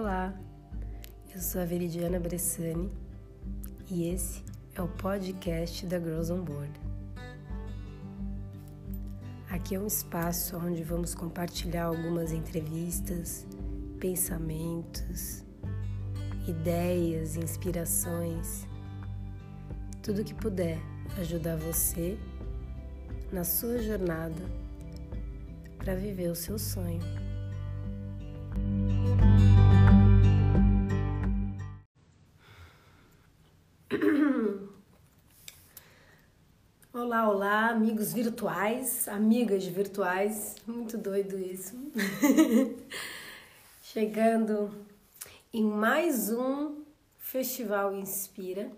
Olá, eu sou a Veridiana Bressani e esse é o podcast da Girls on Board. Aqui é um espaço onde vamos compartilhar algumas entrevistas, pensamentos, ideias, inspirações, tudo que puder ajudar você na sua jornada para viver o seu sonho. Olá, amigos virtuais, amigas virtuais, muito doido isso. Chegando em mais um Festival Inspira.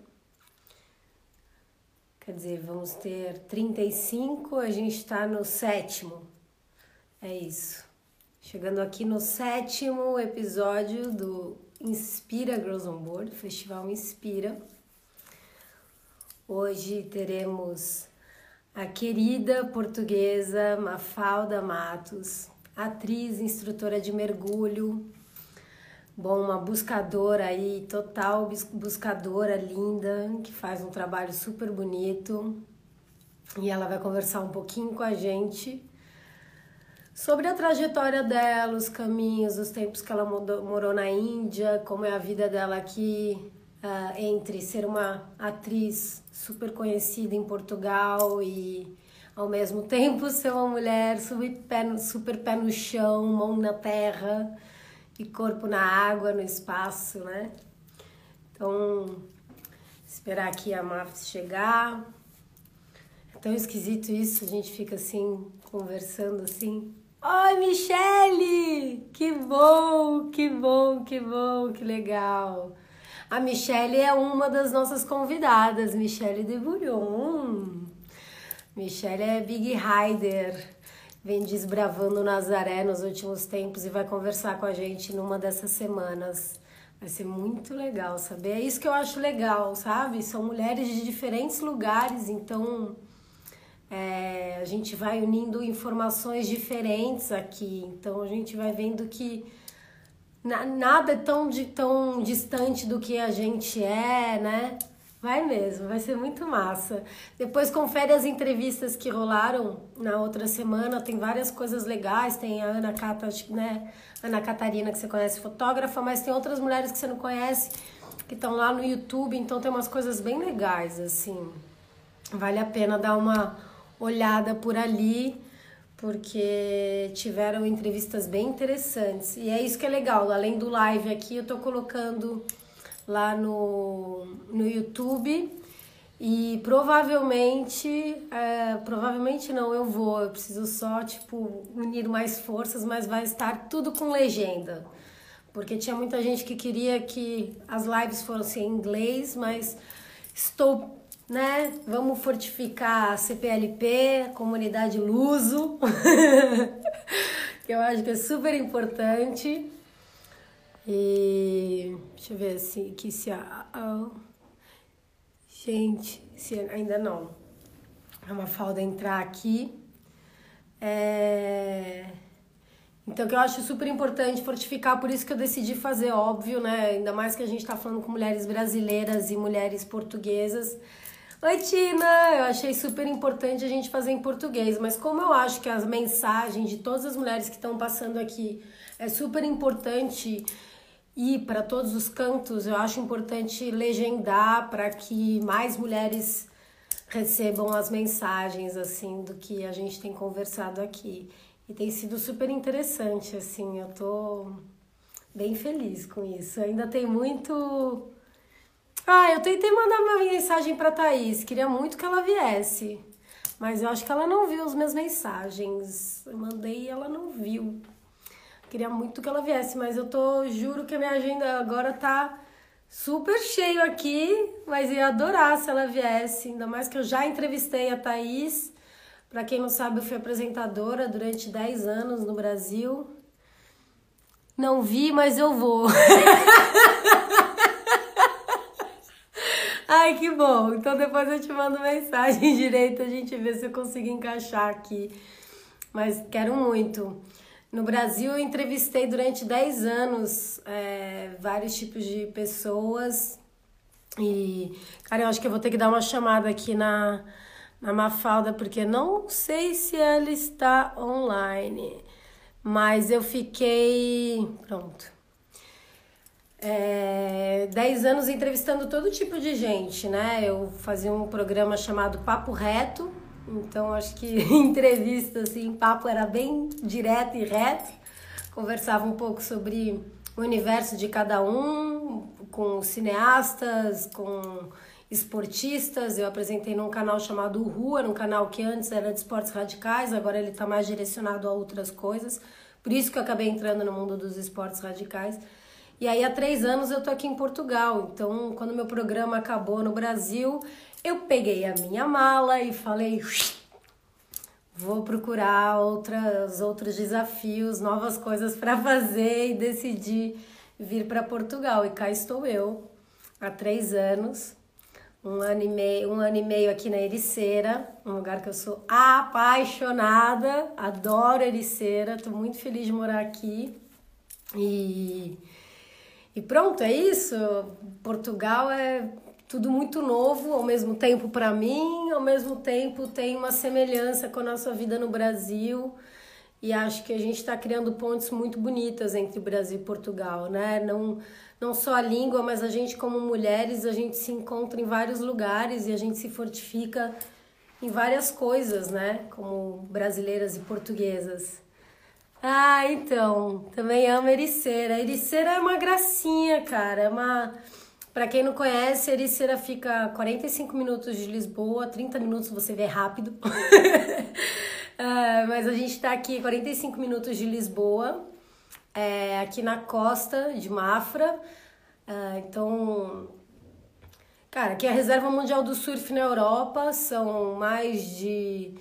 Quer dizer, vamos ter 35, a gente está no sétimo. É isso. Chegando aqui no sétimo episódio do Inspira Girls on Board, Festival Inspira. Hoje teremos a querida portuguesa Mafalda Matos, atriz, instrutora de mergulho, bom, uma buscadora aí, total buscadora linda, que faz um trabalho super bonito. E ela vai conversar um pouquinho com a gente sobre a trajetória dela, os caminhos, os tempos que ela morou na Índia, como é a vida dela aqui, uh, entre ser uma atriz super conhecida em Portugal e ao mesmo tempo ser uma mulher super pé no, super pé no chão, mão na terra e corpo na água, no espaço, né? Então, esperar aqui a Maf chegar. É tão esquisito isso, a gente fica assim, conversando assim. Oi, Michele! Que bom, que bom, que bom, que legal. A Michelle é uma das nossas convidadas, Michelle de Bouillon. Michelle é Big Rider, vem desbravando Nazaré nos últimos tempos e vai conversar com a gente numa dessas semanas. Vai ser muito legal saber. É isso que eu acho legal, sabe? São mulheres de diferentes lugares, então é, a gente vai unindo informações diferentes aqui. Então a gente vai vendo que nada é tão, de, tão distante do que a gente é, né? Vai mesmo, vai ser muito massa. Depois confere as entrevistas que rolaram na outra semana, tem várias coisas legais, tem a Ana Cata, né? Ana Catarina, que você conhece, fotógrafa, mas tem outras mulheres que você não conhece, que estão lá no YouTube, então tem umas coisas bem legais, assim. Vale a pena dar uma olhada por ali porque tiveram entrevistas bem interessantes. E é isso que é legal, além do live aqui, eu tô colocando lá no, no YouTube e provavelmente, é, provavelmente não, eu vou, eu preciso só, tipo, unir mais forças, mas vai estar tudo com legenda. Porque tinha muita gente que queria que as lives fossem em inglês, mas estou né? Vamos fortificar a CPLP, a comunidade luso, que eu acho que é super importante. E deixa eu ver assim, que se a, gente, se ainda não. É uma falda entrar aqui. É... Então, que eu acho super importante fortificar, por isso que eu decidi fazer, óbvio, né? Ainda mais que a gente está falando com mulheres brasileiras e mulheres portuguesas. Oi, Tina! Eu achei super importante a gente fazer em português, mas como eu acho que as mensagens de todas as mulheres que estão passando aqui é super importante ir para todos os cantos, eu acho importante legendar para que mais mulheres recebam as mensagens assim do que a gente tem conversado aqui. E tem sido super interessante, assim, eu tô bem feliz com isso. Ainda tem muito ah, eu tentei mandar uma mensagem para Thaís, queria muito que ela viesse. Mas eu acho que ela não viu as minhas mensagens. Eu mandei e ela não viu. Queria muito que ela viesse, mas eu tô, juro que a minha agenda agora tá super cheio aqui, mas ia adorar se ela viesse, ainda mais que eu já entrevistei a Thaís. Para quem não sabe, eu fui apresentadora durante 10 anos no Brasil. Não vi, mas eu vou. Ai, que bom. Então depois eu te mando mensagem direito, a gente vê se eu consigo encaixar aqui. Mas quero muito. No Brasil, eu entrevistei durante 10 anos é, vários tipos de pessoas. E, cara, eu acho que eu vou ter que dar uma chamada aqui na, na Mafalda, porque não sei se ela está online. Mas eu fiquei. Pronto. É, 10 anos entrevistando todo tipo de gente, né? Eu fazia um programa chamado Papo Reto, então acho que entrevista assim, papo era bem direto e reto. Conversava um pouco sobre o universo de cada um, com cineastas, com esportistas. Eu apresentei num canal chamado Rua, num canal que antes era de esportes radicais, agora ele está mais direcionado a outras coisas. Por isso que eu acabei entrando no mundo dos esportes radicais. E aí há três anos eu tô aqui em Portugal. Então, quando meu programa acabou no Brasil, eu peguei a minha mala e falei, vou procurar outras, outros desafios, novas coisas para fazer e decidi vir para Portugal. E cá estou eu, há três anos, um ano, e meio, um ano e meio aqui na Ericeira, um lugar que eu sou apaixonada, adoro Ericeira, estou muito feliz de morar aqui. E, e pronto, é isso. Portugal é tudo muito novo ao mesmo tempo para mim, ao mesmo tempo tem uma semelhança com a nossa vida no Brasil. E acho que a gente está criando pontes muito bonitas entre Brasil e Portugal, né? Não, não só a língua, mas a gente como mulheres, a gente se encontra em vários lugares e a gente se fortifica em várias coisas, né? Como brasileiras e portuguesas. Ah, então, também amo Ericeira. Ericeira é uma gracinha, cara. É uma para quem não conhece, Ericeira fica 45 minutos de Lisboa, 30 minutos você vê rápido. uh, mas a gente está aqui 45 minutos de Lisboa, é, aqui na costa de Mafra. Uh, então, cara, aqui é a Reserva Mundial do Surf na Europa, são mais de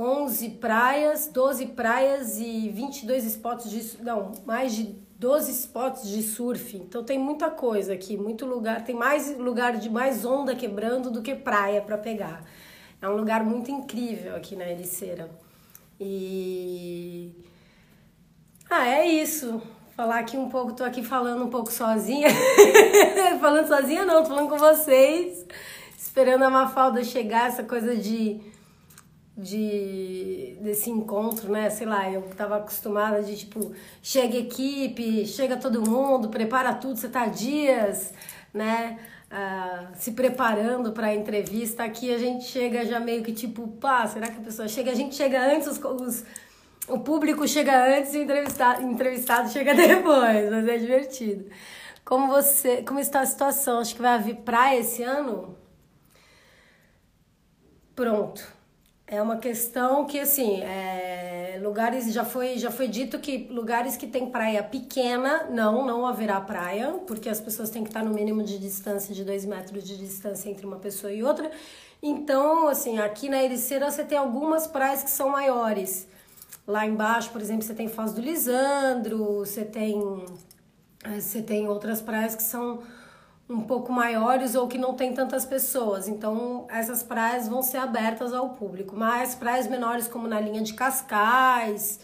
11 praias, 12 praias e 22 spots de. Não, mais de 12 spots de surf. Então tem muita coisa aqui, muito lugar, tem mais lugar de mais onda quebrando do que praia para pegar. É um lugar muito incrível aqui na Ericeira. E ah, é isso. Falar aqui um pouco, tô aqui falando um pouco sozinha. falando sozinha não, tô falando com vocês. Esperando a Mafalda chegar, essa coisa de de desse encontro, né? Sei lá, eu tava acostumada de tipo, chega equipe, chega todo mundo, prepara tudo, você tá dias, né? Uh, se preparando para a entrevista. Aqui a gente chega já meio que tipo, pá, será que a pessoa chega? A gente chega antes, os, os o público chega antes e o entrevistado, entrevistado chega depois, mas é divertido. Como você, como está a situação? Acho que vai haver praia esse ano? Pronto é uma questão que, assim, é, lugares já foi, já foi dito que lugares que tem praia pequena, não, não haverá praia, porque as pessoas têm que estar no mínimo de distância de dois metros de distância entre uma pessoa e outra. Então, assim, aqui na Ericeira você tem algumas praias que são maiores. Lá embaixo, por exemplo, você tem Foz do Lisandro, você tem, você tem outras praias que são um pouco maiores ou que não tem tantas pessoas. Então, essas praias vão ser abertas ao público. Mas praias menores, como na linha de Cascais,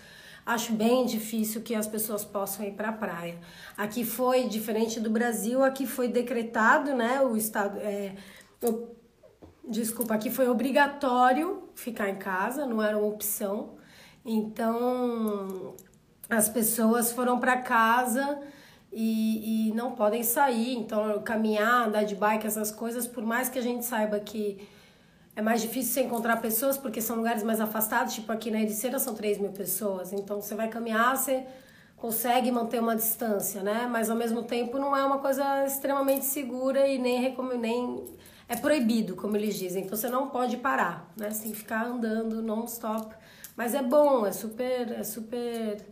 acho bem difícil que as pessoas possam ir para a praia. Aqui foi diferente do Brasil, aqui foi decretado, né? O estado. É, o, desculpa, aqui foi obrigatório ficar em casa, não era uma opção. Então, as pessoas foram para casa e, e não podem sair. Então, caminhar, andar de bike, essas coisas, por mais que a gente saiba que é mais difícil você encontrar pessoas porque são lugares mais afastados, tipo aqui na Ericeira são 3 mil pessoas. Então, você vai caminhar, você consegue manter uma distância, né? Mas ao mesmo tempo não é uma coisa extremamente segura e nem nem é proibido, como eles dizem. Então você não pode parar, né? Você tem que ficar andando non-stop. Mas é bom, é super, é super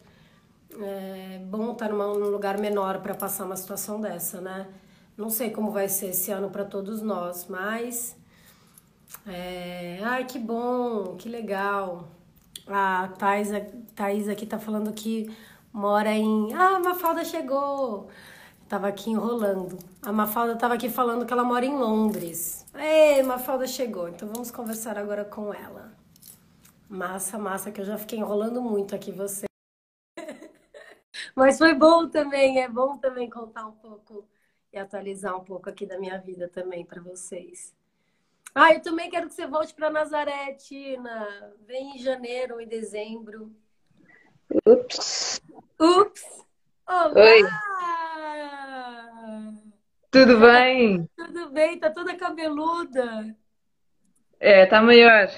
é bom estar numa, num lugar menor para passar uma situação dessa, né? Não sei como vai ser esse ano para todos nós, mas. É, ai, que bom, que legal. A Thais, Thais aqui tá falando que mora em. Ah, a Mafalda chegou! Tava aqui enrolando. A Mafalda tava aqui falando que ela mora em Londres. Ei, Mafalda chegou, então vamos conversar agora com ela. Massa, massa, que eu já fiquei enrolando muito aqui você. Mas foi bom também, é bom também contar um pouco e atualizar um pouco aqui da minha vida também para vocês. Ah, eu também quero que você volte para Nazaré, Tina. Vem em janeiro ou em dezembro. Ups. Ups. Olá! Oi. Tudo bem? Tudo bem, tá toda cabeluda. É, tá maior.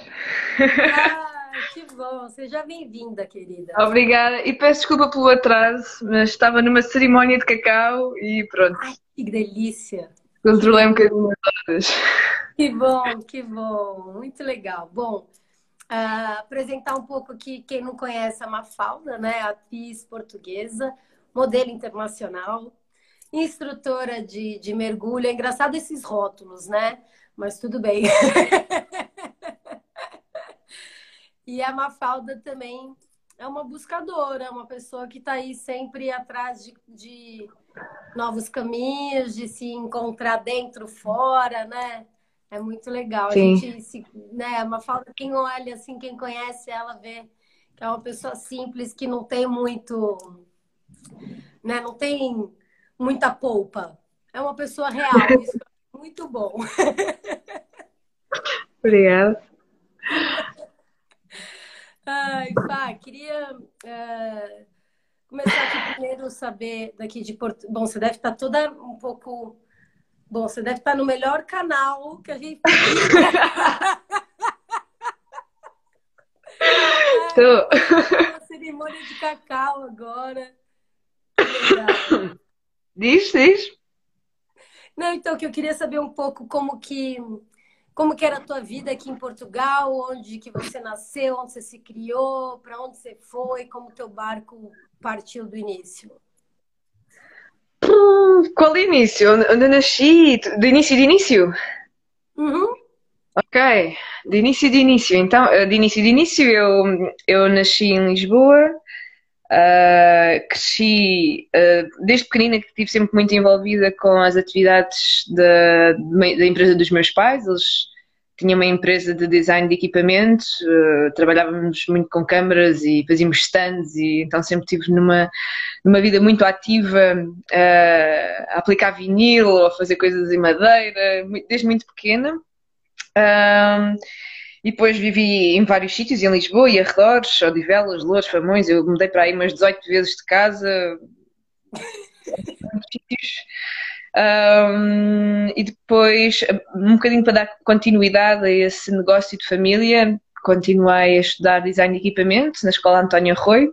Ah, que bom. Seja bem-vinda, querida. Obrigada. E peço desculpa pelo atraso, mas estava numa cerimónia de cacau e pronto. Ai, que delícia. Controlei um bocadinho as horas. Que bom, que bom. Muito legal. Bom, uh, apresentar um pouco aqui quem não conhece a Mafalda, né? Atriz portuguesa, modelo internacional, instrutora de, de mergulho. É engraçado esses rótulos, né? Mas tudo bem. e a Mafalda também é uma buscadora, uma pessoa que está aí sempre atrás de, de, novos caminhos, de se encontrar dentro, fora, né? É muito legal. Sim. A gente se, né, a Mafalda, quem olha assim, quem conhece ela vê que é uma pessoa simples que não tem muito, né? Não tem muita polpa. É uma pessoa real. Isso é muito bom. Obrigada. Ai, Fá, queria uh, começar aqui primeiro saber daqui de Porto. Bom, você deve estar toda um pouco. Bom, você deve estar no melhor canal que a gente. Tô. Uma cerimônia de cacau agora. Legal. Diz, diz. Não, então, que eu queria saber um pouco como que como que era a tua vida aqui em Portugal, onde que você nasceu, onde você se criou, para onde você foi, como teu barco partiu do início? Qual início? Onde eu nasci? Do início de início? Uhum. Ok, de início de início. Então, de início de início, eu, eu nasci em Lisboa, uh, cresci, uh, desde pequenina que estive sempre muito envolvida com as atividades da, da empresa dos meus pais. Eles tinham uma empresa de design de equipamentos, uh, trabalhávamos muito com câmaras e fazíamos stands e então sempre estive numa, numa vida muito ativa a aplicar vinil, a fazer coisas em madeira, desde muito pequena. E depois vivi em vários sítios, em Lisboa e arredores, Odivelas, Louros, Famões. Eu mudei para aí umas 18 vezes de casa. Um, e depois, um bocadinho para dar continuidade a esse negócio de família, continuei a estudar design de equipamentos na escola António Arroio.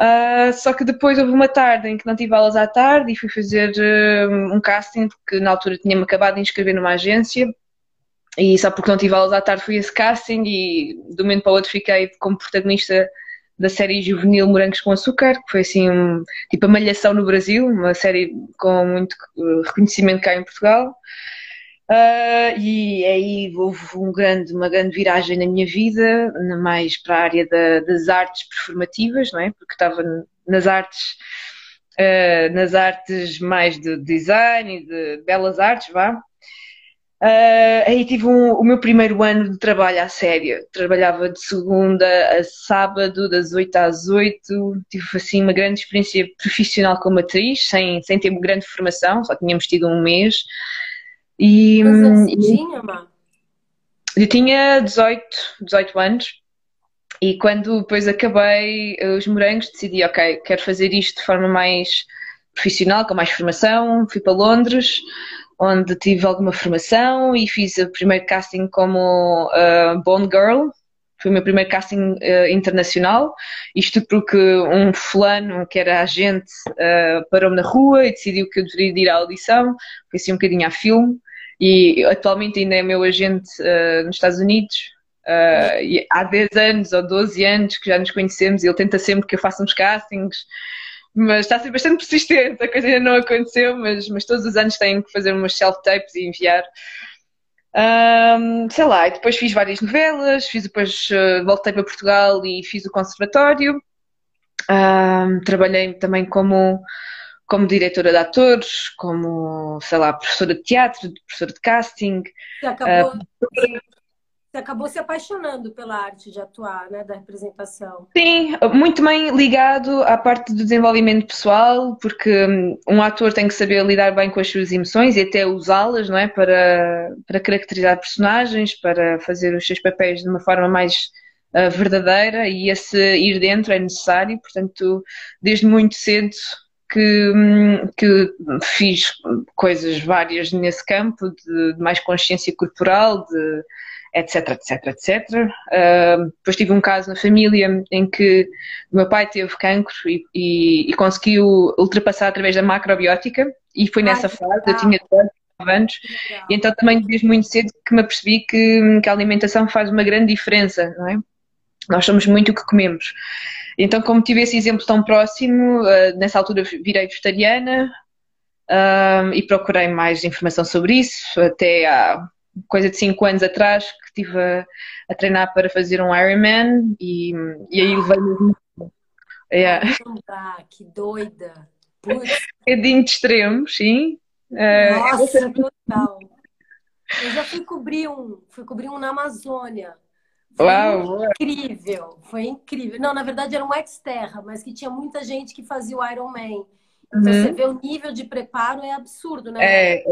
Uh, só que depois houve uma tarde em que não tive aulas à tarde e fui fazer uh, um casting, porque na altura tinha-me acabado de inscrever numa agência e só porque não tive aulas à tarde fui esse casting e de um momento para o outro fiquei como protagonista da série juvenil Morangos com Açúcar, que foi assim um, tipo a Malhação no Brasil, uma série com muito eh, reconhecimento cá em Portugal. Uh, e aí houve um grande, uma grande viragem na minha vida, mais para a área da, das artes performativas, não é? Porque estava nas artes, uh, nas artes mais de design e de belas artes, vá. Uh, aí tive um, o meu primeiro ano de trabalho à sério. Trabalhava de segunda a sábado, das 8 às 8. Tive assim uma grande experiência profissional como atriz, sem, sem ter grande formação, só tínhamos tido um mês. E, anos você tinha, Má? Eu tinha 18, 18 anos. E quando depois acabei os morangos, decidi, ok, quero fazer isto de forma mais profissional, com mais formação. Fui para Londres onde tive alguma formação e fiz o primeiro casting como uh, Bond Girl. Foi o meu primeiro casting uh, internacional. Isto porque um fulano, que era agente, uh, parou-me na rua e decidiu que eu deveria ir à audição. Foi assim um bocadinho a filme. E atualmente ainda é meu agente nos Estados Unidos. Há 10 anos ou 12 anos que já nos conhecemos e ele tenta sempre que eu faça uns castings mas está a ser bastante persistente, a coisa ainda não aconteceu, mas, mas todos os anos tenho que fazer umas self-tapes e enviar. Um, sei lá, e depois fiz várias novelas, fiz depois uh, voltei para Portugal e fiz o conservatório. Um, trabalhei também como, como diretora de atores, como, sei lá, professora de teatro, professora de casting. Você acabou, uh, você acabou se apaixonando pela arte de atuar, né, da representação. Sim, muito bem ligado à parte do desenvolvimento pessoal, porque hum, um ator tem que saber lidar bem com as suas emoções e até usá-las, não é, para, para caracterizar personagens, para fazer os seus papéis de uma forma mais uh, verdadeira e esse ir dentro é necessário, portanto, desde muito cedo que, hum, que fiz coisas várias nesse campo, de, de mais consciência corporal, de etc, etc, etc. Uh, depois tive um caso na família em que o meu pai teve cancro e, e, e conseguiu ultrapassar através da macrobiótica e foi nessa Ai, fase, eu tinha 19 anos, e então também desde muito cedo que me apercebi que, que a alimentação faz uma grande diferença, não é? Nós somos muito o que comemos. Então, como tive esse exemplo tão próximo, uh, nessa altura virei vegetariana e procurei mais informação sobre isso, até há coisa de 5 anos atrás que estive a, a, treinar para fazer um Ironman e, e aí levei mesmo. Yeah. Ah, que doida! Um bocadinho de extremos, sim. Uh, Nossa, total. Eu já fui cobrir um, fui cobrir um na Amazônia. Foi Uau. incrível, foi incrível. Não, na verdade era um ex-terra, mas que tinha muita gente que fazia o Ironman. Então uhum. você vê o nível de preparo é absurdo, né? É,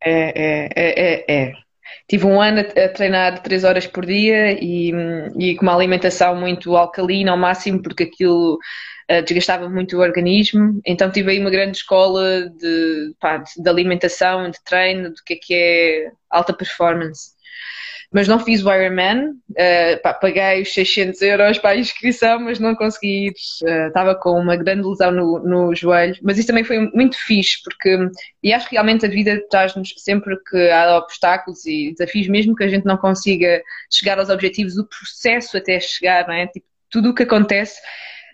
é, é, é, é. Tive um ano a treinar três horas por dia e, e com uma alimentação muito alcalina ao máximo, porque aquilo uh, desgastava muito o organismo. Então tive aí uma grande escola de, pá, de alimentação, de treino, do que é que é alta performance mas não fiz o Ironman. Uh, pá, paguei os 600 euros para a inscrição, mas não consegui ir. Uh, estava com uma grande lesão no, no joelho. Mas isso também foi muito fixe, porque. E acho que realmente a vida traz-nos sempre que há obstáculos e desafios, mesmo que a gente não consiga chegar aos objetivos, o processo até chegar, não é? Tipo, tudo o que acontece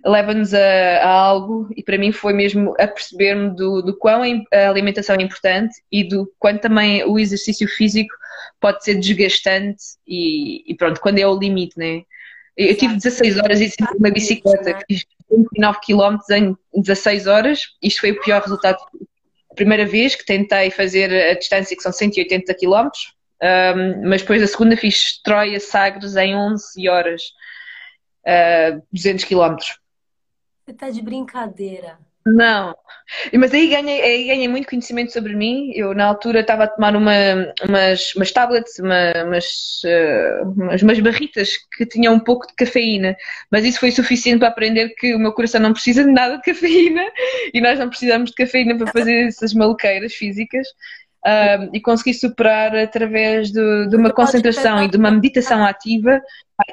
leva-nos a, a, algo e para mim foi mesmo a perceber-me do, do quão a alimentação é importante e do quanto também o exercício físico pode ser desgastante e, e pronto, quando é o limite, né? Eu Exato. tive 16 horas e sempre uma bicicleta, fiz 29 km em 16 horas, isto foi o pior resultado. A primeira vez que tentei fazer a distância, que são 180 km, um, mas depois a segunda fiz Troia Sagres em 11 horas, uh, 200 km. Você está de brincadeira. Não, mas aí ganhei, aí ganhei muito conhecimento sobre mim. Eu, na altura, estava a tomar uma, umas, umas tablets, uma, umas, uh, umas, umas, barritas que tinham um pouco de cafeína, mas isso foi suficiente para aprender que o meu coração não precisa de nada de cafeína e nós não precisamos de cafeína para fazer essas maluqueiras físicas um, e consegui superar através de, de uma concentração e de uma meditação ativa.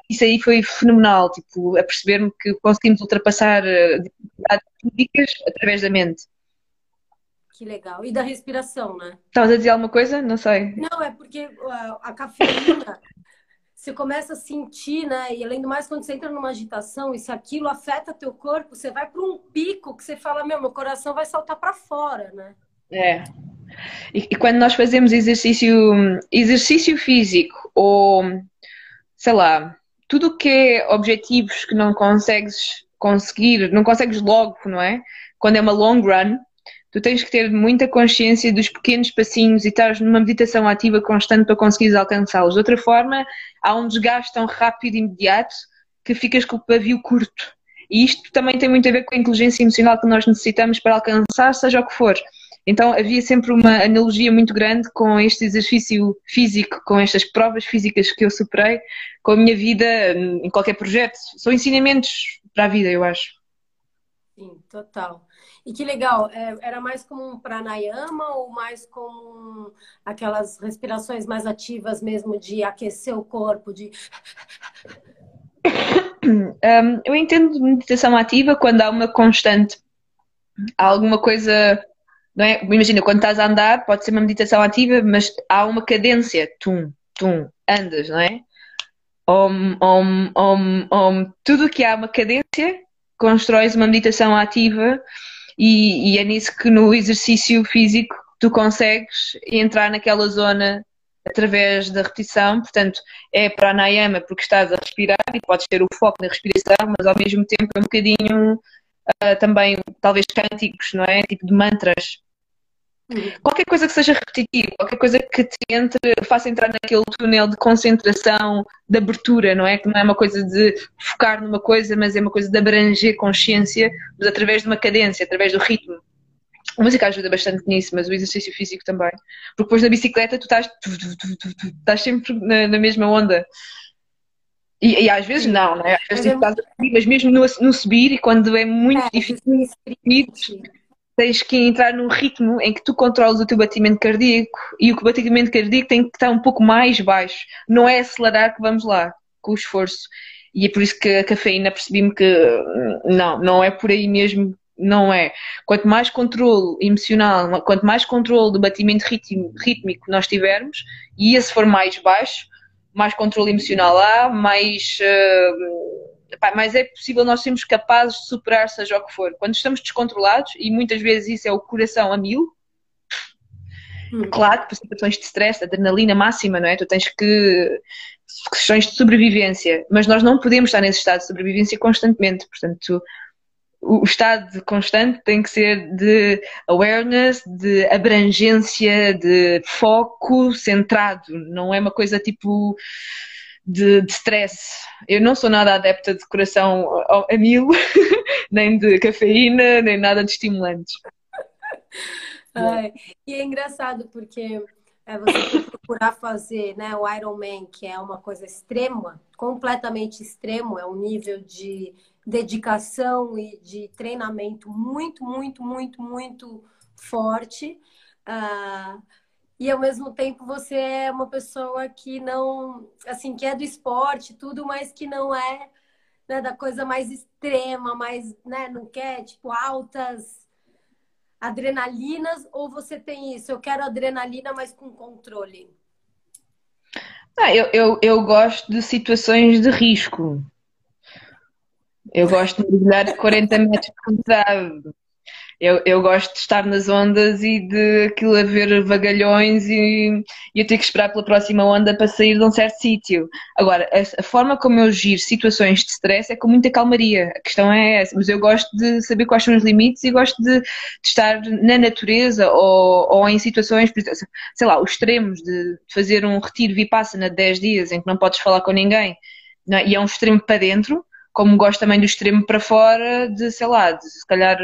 Isso aí foi fenomenal, tipo, a perceber-me que conseguimos ultrapassar eh, dificuldades físicas através da mente. Que legal. E da respiração, né? Estavas a dizer alguma coisa? Não sei. Não, é porque a, a cafeína, você começa a sentir, né? E além do mais, quando você entra numa agitação, e se aquilo afeta teu corpo, você vai para um pico que você fala, meu, meu coração vai saltar para fora, né? É, e, e, quando nós fazemos exercício, exercício físico ou, sei lá, tudo o que é objetivos que não consegues conseguir, não consegues logo, não é? Quando é uma long run, tu tens que ter muita consciência dos pequenos passinhos e estar numa meditação ativa constante para conseguires alcançá-los. De outra forma, há um desgaste tão rápido e imediato que ficas com o pavio curto. E isto também tem muito a ver com a inteligência emocional que nós necessitamos para alcançar, seja o que for. Então havia sempre uma analogia muito grande com este exercício físico, com estas provas físicas que eu superei, com a minha vida em qualquer projeto. São ensinamentos para a vida, eu acho. Sim, total. E que legal, é, era mais como um pranayama ou mais como aquelas respirações mais ativas mesmo de aquecer o corpo, de um, eu entendo meditação ativa quando há uma constante, há alguma coisa não é? Imagina, quando estás a andar, pode ser uma meditação ativa, mas há uma cadência, tum, tum, andas, não é? Om, om, om, om. Tudo que há uma cadência, constróis uma meditação ativa e, e é nisso que no exercício físico tu consegues entrar naquela zona através da repetição, portanto é pranayama porque estás a respirar e podes ter o foco na respiração, mas ao mesmo tempo é um bocadinho uh, também talvez cânticos, não é? Tipo de mantras. Qualquer coisa que seja repetitivo, qualquer coisa que te entre, faça entrar naquele túnel de concentração, de abertura, não é? Que não é uma coisa de focar numa coisa, mas é uma coisa de abranger consciência, mas através de uma cadência, através do ritmo. A música ajuda bastante nisso, mas o exercício físico também. Porque depois na bicicleta tu estás, tu, tu, tu, estás sempre na, na, mesma onda. E, e às vezes não, não é? Às vezes mas, é... mas mesmo no, no, subir, e quando é muito é, difícil, tens que entrar num ritmo em que tu controlas o teu batimento cardíaco e o batimento cardíaco tem que estar um pouco mais baixo. Não é acelerar que vamos lá, com o esforço. E é por isso que a cafeína percebi-me que hum, não, não é por aí mesmo não é. Quanto mais controle emocional, quanto mais controle do batimento rítmico nós tivermos, e esse for mais baixo, mais controle emocional há, mais, uh, pá, mais é possível nós sermos capazes de superar seja o que for. Quando estamos descontrolados, e muitas vezes isso é o coração a mil, hum. claro, para situações de stress, adrenalina máxima, não é? Tu tens que questões de sobrevivência, mas nós não podemos estar nesse estado de sobrevivência constantemente, portanto o estado constante tem que ser de awareness, de abrangência, de foco centrado. Não é uma coisa tipo de, de stress. Eu não sou nada adepta de coração a mil, nem de cafeína, nem nada de estimulantes. Ai, e é engraçado porque é, você procurar fazer né, o Ironman, que é uma coisa extrema, completamente extremo, é um nível de dedicação e de treinamento muito, muito, muito, muito forte. Uh, e ao mesmo tempo você é uma pessoa que não, assim, que é do esporte, tudo, mas que não é né, da coisa mais extrema, mais, né, não quer, tipo, altas adrenalinas, ou você tem isso, eu quero adrenalina, mas com controle? Ah, eu, eu, eu gosto de situações de risco. Eu gosto de mergulhar 40 metros de profundidade. Eu, eu gosto de estar nas ondas e de aquilo haver vagalhões e, e eu ter que esperar pela próxima onda para sair de um certo sítio. Agora, a, a, forma como eu giro situações de stress é com muita calmaria. A questão é essa. Mas eu gosto de saber quais são os limites e gosto de, de estar na natureza ou, ou em situações, sei lá, os extremos de fazer um retiro vipassana de 10 dias em que não podes falar com ninguém é? e é um extremo para dentro como gosto também do extremo para fora, de sei lá, de se calhar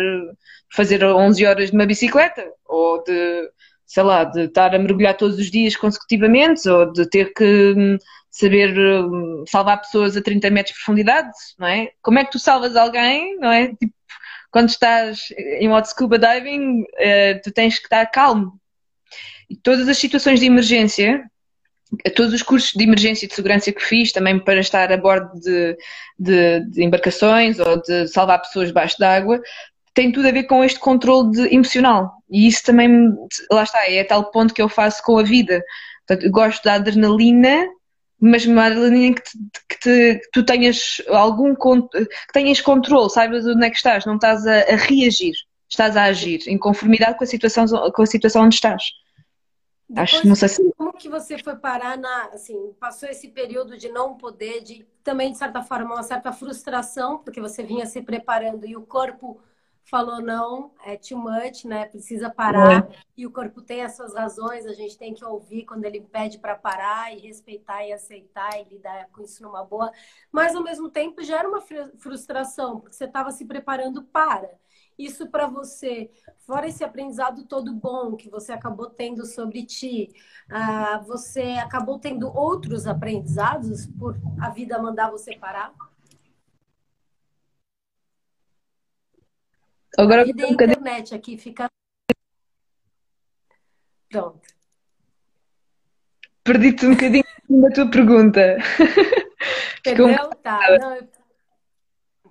fazer 11 horas de uma bicicleta, ou de, sei lá, de estar a mergulhar todos os dias consecutivamente, ou de ter que hum, saber hum, salvar pessoas a 30 metros de profundidade, não é? Como é que tu salvas alguém, não é? Tipo, quando estás em modo scuba diving, uh, tu tens que estar calmo. E todas as situações de emergência, todos os cursos de emergência e de segurança que fiz, também para estar a bordo de, de, de embarcações ou de salvar pessoas debaixo d'água, tem tudo a ver com este controle de, emocional. E isso também, lá está, é tal ponto que eu faço com a vida. Portanto, gosto da adrenalina, mas uma adrenalina que, te, que, te, que tu tenhas algum que tenhas controle, saibas onde é que estás, não estás a, a reagir, estás a agir em conformidade com a situação, com a situação onde estás. Depois, Acho, não sei se... Como que você foi parar na, assim, passou esse período de não poder, de também de certa forma uma certa frustração, porque você vinha se preparando e o corpo falou não, é too much, né? Precisa parar. É. E o corpo tem as suas razões, a gente tem que ouvir quando ele pede para parar e respeitar e aceitar e lidar com isso numa boa. Mas ao mesmo tempo gera uma frustração, porque você estava se preparando para. Isso para você, fora esse aprendizado todo bom que você acabou tendo sobre ti, uh, você acabou tendo outros aprendizados por a vida mandar você parar? Agora a vida é internet aqui, fica. Pronto. Perdi-te um bocadinho da tua pergunta. Perdeu? Tá, não, eu...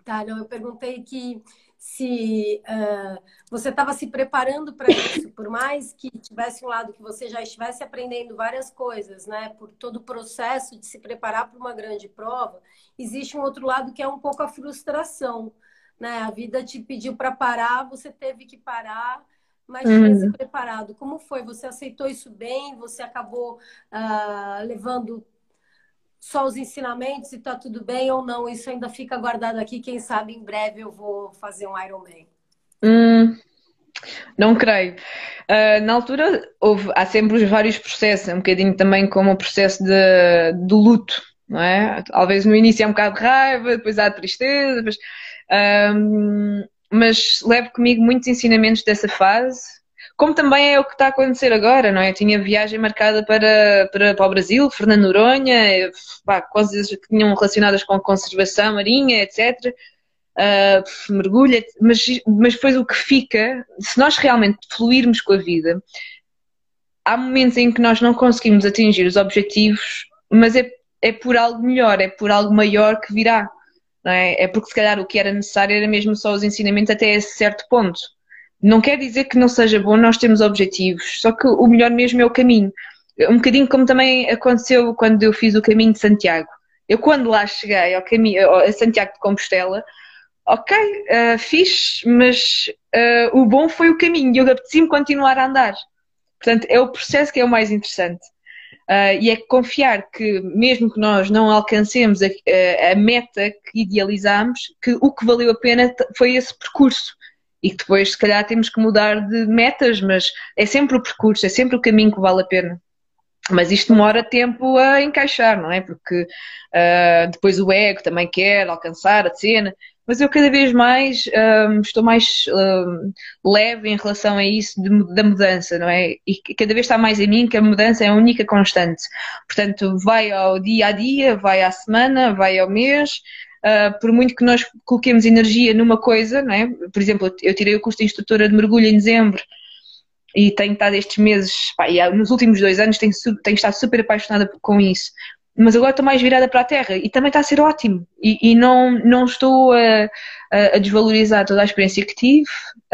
tá, não, eu perguntei que se uh, você estava se preparando para isso, por mais que tivesse um lado que você já estivesse aprendendo várias coisas, né, por todo o processo de se preparar para uma grande prova, existe um outro lado que é um pouco a frustração, né? A vida te pediu para parar, você teve que parar, mas uhum. tinha se preparado. Como foi? Você aceitou isso bem? Você acabou uh, levando só os ensinamentos e tá tudo bem ou não? Isso ainda fica guardado aqui. Quem sabe em breve eu vou fazer um Ironman. Hum, Não creio. Uh, na altura houve, há sempre os vários processos, um bocadinho também como o processo de, de luto, não é? Talvez no início é um bocado de raiva, depois há tristeza, depois, um, mas levo comigo muitos ensinamentos dessa fase, como também é o que está a acontecer agora, não é? Eu tinha viagem marcada para, para, para o Brasil, Fernando Noronha, coisas que tinham relacionadas com conservação marinha, etc uh, mergulha, mas, mas depois o que fica, se nós realmente fluirmos com a vida, há momentos em que nós não conseguimos atingir os objetivos, mas é, é por algo melhor, é por algo maior que virá. Não é? é porque se calhar o que era necessário era mesmo só os ensinamentos até esse certo ponto. Não quer dizer que não seja bom nós termos objetivos, só que o melhor mesmo é o caminho. Um bocadinho como também aconteceu quando eu fiz o caminho de Santiago. Eu quando lá cheguei ao caminho, a Santiago de Compostela, ok, uh, fiz, mas uh, o bom foi o caminho e eu apeteci-me continuar a andar. Portanto, é o processo que é o mais interessante. Uh, e é confiar que, mesmo que nós não alcancemos a, a, a, meta que idealizamos, que o que valeu a pena foi esse percurso. E que depois, se calhar, temos que mudar de metas, mas é sempre o percurso, é sempre o caminho que vale a pena. Mas isto demora tempo a encaixar, não é? Porque uh, depois o ego também quer alcançar a cena mas eu cada vez mais um, estou mais um, leve em relação a isso de, da mudança, não é? E cada vez está mais em mim que a mudança é a única constante. Portanto, vai ao dia a dia, vai à semana, vai ao mês. Uh, por muito que nós coloquemos energia numa coisa, não é? Por exemplo, eu tirei o curso de instrutora de mergulho em dezembro e tenho estado estes meses, pá, nos últimos dois anos tenho, tenho estado super apaixonada com isso mas agora estou mais virada para a terra e também está a ser ótimo. E, e não, não estou a, a, desvalorizar toda a experiência que tive,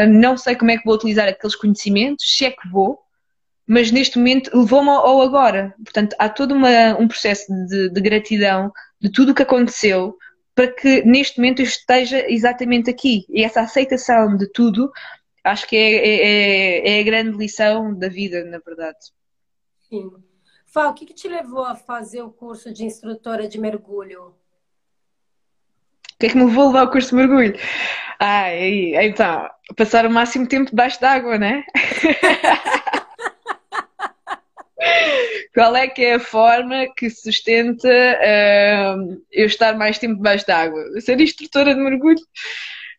não sei como é que vou utilizar aqueles conhecimentos, se é que vou, mas neste momento levou-me ao agora. Portanto, há todo uma, um processo de, de gratidão de tudo o que aconteceu para que neste momento eu esteja exatamente aqui. E essa aceitação de tudo acho que é, é, é, é a grande lição da vida, na verdade. Sim. Fá, o que, que te levou a fazer o curso de instrutora de mergulho? O que é que me levou a levar ao curso de mergulho? Ai, então, passar o máximo tempo debaixo d'água, né? Qual é que é a forma que sustenta uh, eu estar mais tempo debaixo d'água? Ser instrutora de mergulho.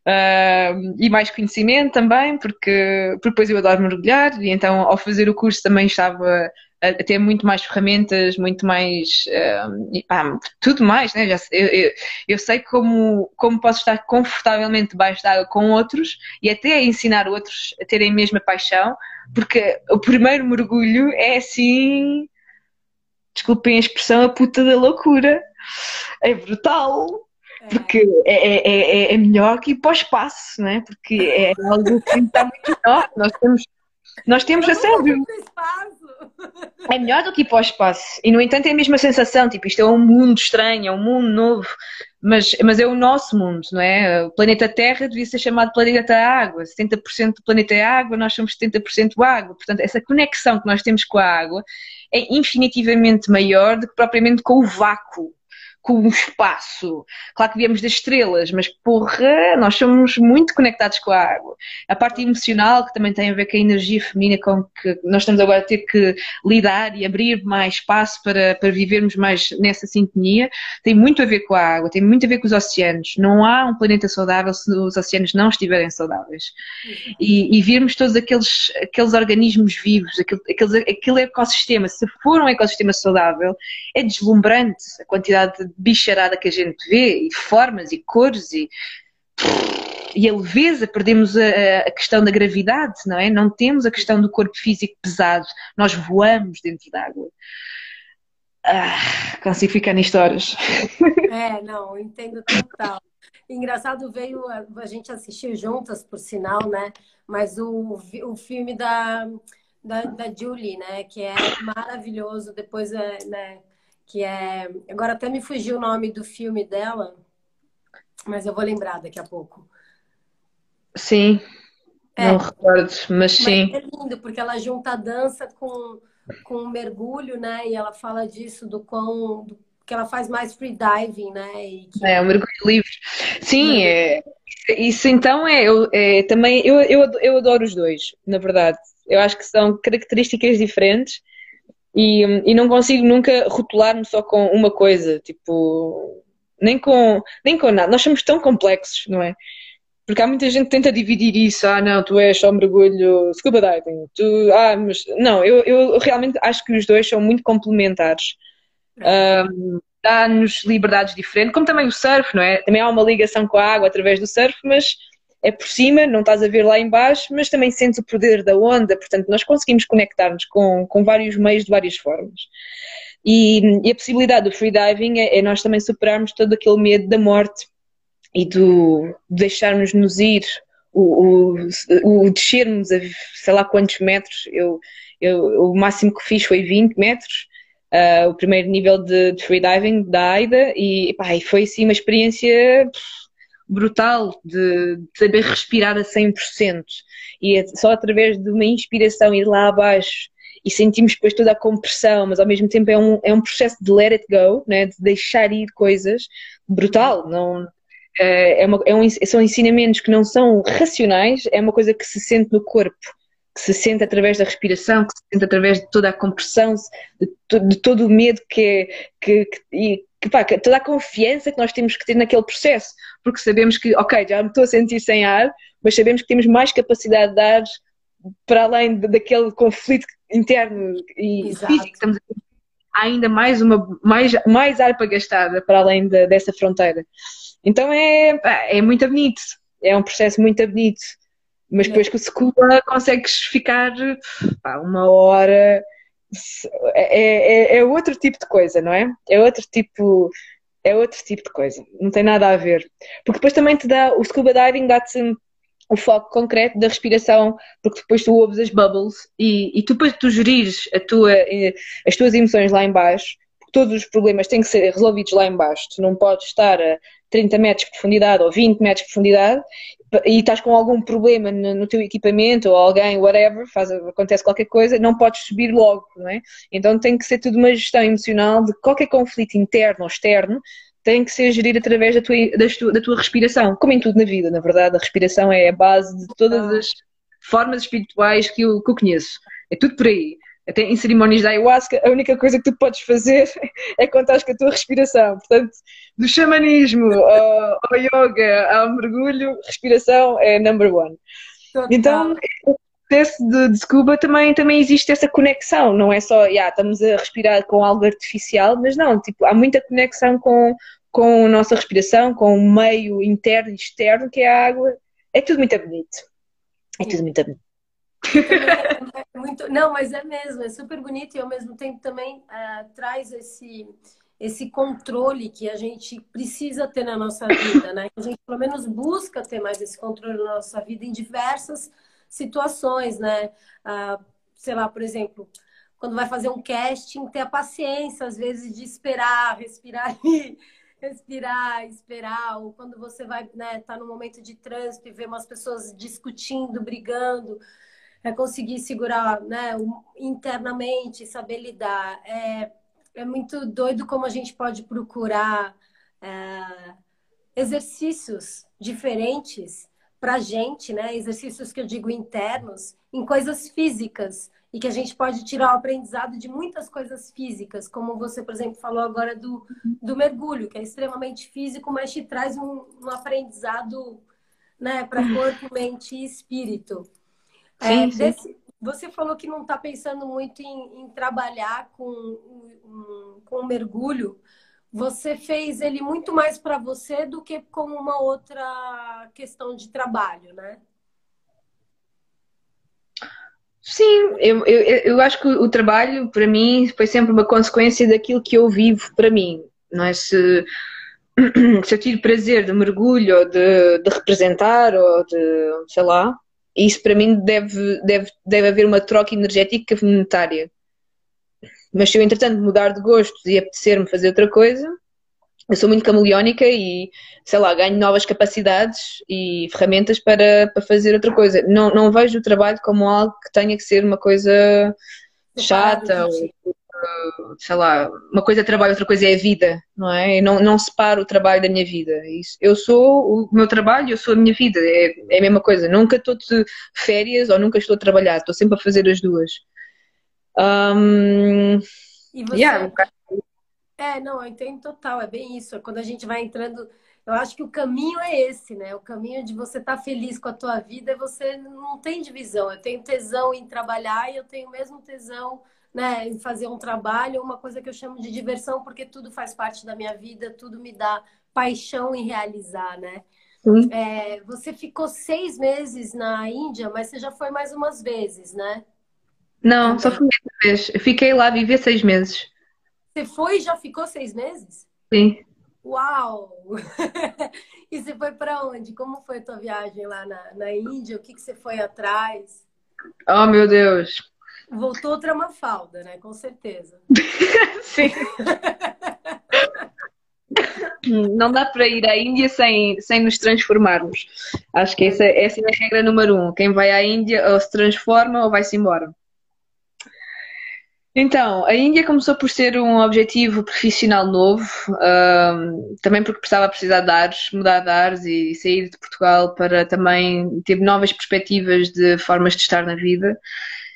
Uh, e mais conhecimento também, porque, porque depois eu adoro mergulhar e então ao fazer o curso também estava a ter muito mais ferramentas, muito mais uh, tudo mais, né? Já, eu, eu, eu, sei como, como posso estar confortavelmente debaixo d'água com outros e até ensinar outros a terem a mesma paixão, porque o primeiro mergulho é assim, desculpem a expressão, a puta da loucura. É brutal. É. Porque é, é, é, é melhor que ir para o espaço, né? Porque é algo que está muito melhor. Nós temos, nós temos a sério. É melhor do que ir para o espaço. E, no entanto, é a mesma sensação. Tipo, isto é um mundo estranho, é um mundo novo. Mas, mas é o nosso mundo, não é? O planeta Terra devia ser chamado planeta Água. 70% do planeta é água, nós somos 70% água. Portanto, essa conexão que nós temos com a água é infinitivamente maior do que propriamente com o vácuo com o espaço. Claro que viemos das estrelas, mas porra, nós somos muito conectados com a água. A parte emocional, que também tem a ver com a energia feminina com que nós estamos agora a ter que lidar e abrir mais espaço para, para vivermos mais nessa sintonia, tem muito a ver com a água, tem muito a ver com os oceanos. Não há um planeta saudável se os oceanos não estiverem saudáveis. E, e virmos todos aqueles, aqueles organismos vivos, aquele, aqueles, aquele ecossistema, se for um ecossistema saudável, é deslumbrante a quantidade de bicharada que a gente vê, e formas e cores e, e a leveza, perdemos a, a, questão da gravidade, não é? Não temos a questão do corpo físico pesado, nós voamos dentro d'água. Ah, consigo ficar nisto horas. É, não, entendo total. Engraçado veio a, a gente assistir juntas, por sinal, né? Mas o, o filme da, da, da Julie, né? Que é maravilhoso. Depois, é, né? Que é. Agora até me fugiu o nome do filme dela, mas eu vou lembrar daqui a pouco. Sim. É. Não recordo, mas, mas sim. É lindo, porque ela junta a dança com, com o mergulho, né? E ela fala disso, do quão. Do, que ela faz mais free diving, né? Que... É, o mergulho livre. Sim, é, isso então é, eu, é também, eu, eu, eu adoro os dois, na verdade. Eu acho que são características diferentes e, e não consigo nunca rotular-me só com uma coisa, tipo, nem com, nem com nada. Nós somos tão complexos, não é? Porque há muita gente que tenta dividir isso. Ah, não, tu és só mergulho scuba diving. Tu, ah, mas não, eu, eu realmente acho que os dois são muito complementares. Um, Dá-nos liberdades diferentes, como também o surf, não é? Também há uma ligação com a água através do surf, mas é por cima, não estás a ver lá embaixo, mas também sentes o poder da onda, portanto nós conseguimos conectar-nos com, com vários meios de várias formas. E, e a possibilidade do freediving é, é nós também superarmos todo aquele medo da morte e do deixarmos nos ir, o, o, o descermos a sei lá quantos metros, eu, eu, o máximo que fiz foi 20 metros, uh, o primeiro nível de, de freediving da AIDA, e, e foi assim uma experiência brutal de, de, saber respirar a 100%. E é só através de uma inspiração ir lá abaixo e sentimos depois toda a compressão, mas ao mesmo tempo é um, é um processo de let it go, né? de deixar ir coisas brutal. Não, é, é uma, é um, são ensinamentos que não são racionais, é uma coisa que se sente no corpo, que se sente através da respiração, que se sente através de toda a compressão, de, de todo o medo que é, que, que, que, pá, toda a confiança que nós temos que ter naquele processo, porque sabemos que, ok, já me estou a sentir sem ar, mas sabemos que temos mais capacidade de dar para além daquele conflito interno e Exato. físico que estamos ainda mais, uma, mais, mais ar para gastar para além de, dessa fronteira. Então é, é muito bonito, é um processo muito bonito. Mas depois que o Scuba consegues ficar pá, uma hora. É, é, é, outro tipo de coisa, não é? É outro tipo. É outro tipo de coisa. Não tem nada a ver. Porque depois também te dá. O scuba diving dá-te o foco concreto da respiração, porque depois tu ouves as bubbles e, e tu depois tu gerires a tua, eh, as tuas emoções lá embaixo, todos os problemas têm que ser resolvidos lá embaixo. Tu não podes estar a 30 metros de profundidade ou 20 metros de profundidade e estás com algum problema no, teu equipamento ou alguém, whatever, faz, acontece qualquer coisa, não podes subir logo, não é? Então tem que ser tudo uma gestão emocional de qualquer conflito interno ou externo tem que ser gerido através da tua, da, tua respiração, como em tudo na vida, na verdade, a respiração é a base de todas as formas espirituais que eu, que eu conheço. É tudo por aí até em cerimónias da ayahuasca, a única coisa que tu podes fazer é contar com a tua respiração. Portanto, do xamanismo ao, ao yoga, ao mergulho, respiração é number one. Total. Então, o processo de, de também, também existe essa conexão, não é só, yeah, estamos a respirar com algo artificial, mas não, tipo, há muita conexão com, com a nossa respiração, com o meio interno e externo, que é a água. É tudo muito bonito. É tudo muito bonito. É muito, não, mas é mesmo, é super bonito e ao mesmo tempo também uh, traz esse, esse controle que a gente precisa ter na nossa vida, né? A gente pelo menos busca ter mais esse controle na nossa vida em diversas situações, né? Uh, sei lá, por exemplo, quando vai fazer um casting, ter a paciência, às vezes, de esperar, respirar e respirar, esperar, ou quando você vai, né, tá no momento de trânsito e vê umas pessoas discutindo, brigando, é conseguir segurar né, internamente, saber lidar. É, é muito doido como a gente pode procurar é, exercícios diferentes para a gente, né? Exercícios que eu digo internos, em coisas físicas e que a gente pode tirar o aprendizado de muitas coisas físicas, como você, por exemplo, falou agora do, do mergulho, que é extremamente físico, mas te traz um, um aprendizado né, para corpo, mente e espírito. Sim, é, sim. Desse, você falou que não está pensando muito em, em trabalhar com, um, com um mergulho. Você fez ele muito mais para você do que como uma outra questão de trabalho, né? Sim, eu, eu, eu acho que o trabalho para mim foi sempre uma consequência daquilo que eu vivo para mim. Não é? se, se eu tiro prazer de mergulho ou de, de representar ou de, sei lá, isso para mim deve, deve, deve haver uma troca energética monetária. Mas se eu, entretanto, mudar de gosto e apetecer-me fazer outra coisa, eu sou muito camaleónica e, sei lá, ganho novas capacidades e ferramentas para, para fazer outra coisa. Não, não vejo o trabalho como algo que tenha que ser uma coisa chata ou sei lá, uma coisa é trabalho, outra coisa é a vida, não é? Eu não, não separo o trabalho da minha vida. Isso, eu sou o meu trabalho, eu sou a minha vida, é, é a mesma coisa. Nunca estou de férias ou nunca estou a trabalhar, estou sempre a fazer as duas. Um, e você... Yeah, é, não, eu entendo total, é bem isso. É quando a gente vai entrando eu acho que o caminho é esse, né? O caminho de você estar tá feliz com a tua vida, você não tem divisão. Eu tenho tesão em trabalhar e eu tenho mesmo tesão né, em fazer um trabalho, uma coisa que eu chamo de diversão, porque tudo faz parte da minha vida, tudo me dá paixão em realizar, né? É, você ficou seis meses na Índia, mas você já foi mais umas vezes, né? Não, só fui uma vez. Eu fiquei lá, viver seis meses. Você foi e já ficou seis meses? Sim. Uau! e você foi para onde? Como foi a tua viagem lá na, na Índia? O que, que você foi atrás? Oh, meu Deus! Voltou outra Mafalda, né? Com certeza. Sim. Não dá para ir à Índia sem, sem nos transformarmos. Acho que essa, essa é a regra número um. Quem vai à Índia ou se transforma ou vai-se embora. Então, a Índia começou por ser um objetivo profissional novo, um, também porque precisava precisar de ares, mudar de ares e sair de Portugal para também ter novas perspectivas de formas de estar na vida.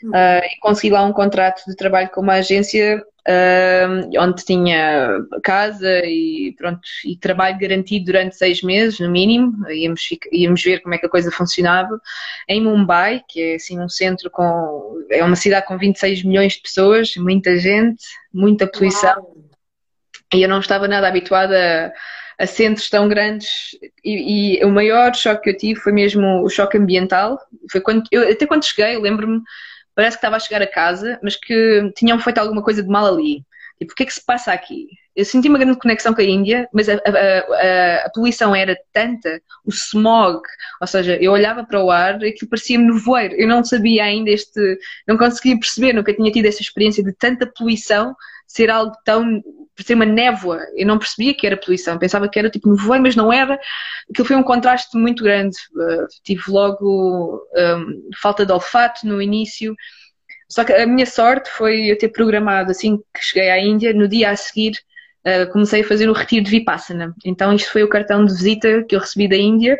Uh, e consegui lá um contrato de trabalho com uma agência uh, onde tinha casa e pronto e trabalho garantido durante seis meses no mínimo. Íamos, íamos ver como é que a coisa funcionava. Em Mumbai que é assim um centro com é uma cidade com 26 milhões de pessoas muita gente muita poluição. Uau. e eu não estava nada habituada a, a centros tão grandes. E, e, o maior choque que eu tive foi mesmo o choque ambiental. Foi quando eu até quando cheguei lembro-me parece que estava a chegar a casa, mas que tinham feito alguma coisa de mal ali. Tipo, o que é que se passa aqui? Eu senti uma grande conexão com a Índia, mas a, a, a, a poluição era tanta, o smog, ou seja, eu olhava para o ar e aquilo parecia-me nevoeiro. Eu não sabia ainda este, não conseguia perceber, nunca tinha tido essa experiência de tanta poluição ser algo tão ser uma névoa. Eu não percebia que era poluição, pensava que era tipo nevoeiro, mas não era. Aquilo foi um contraste muito grande. Uh, tive logo um, falta de olfato no início. Só que a minha sorte foi eu ter programado assim que cheguei à Índia, no dia a seguir uh, comecei a fazer o retiro de Vipassana. Então isto foi o cartão de visita que eu recebi da Índia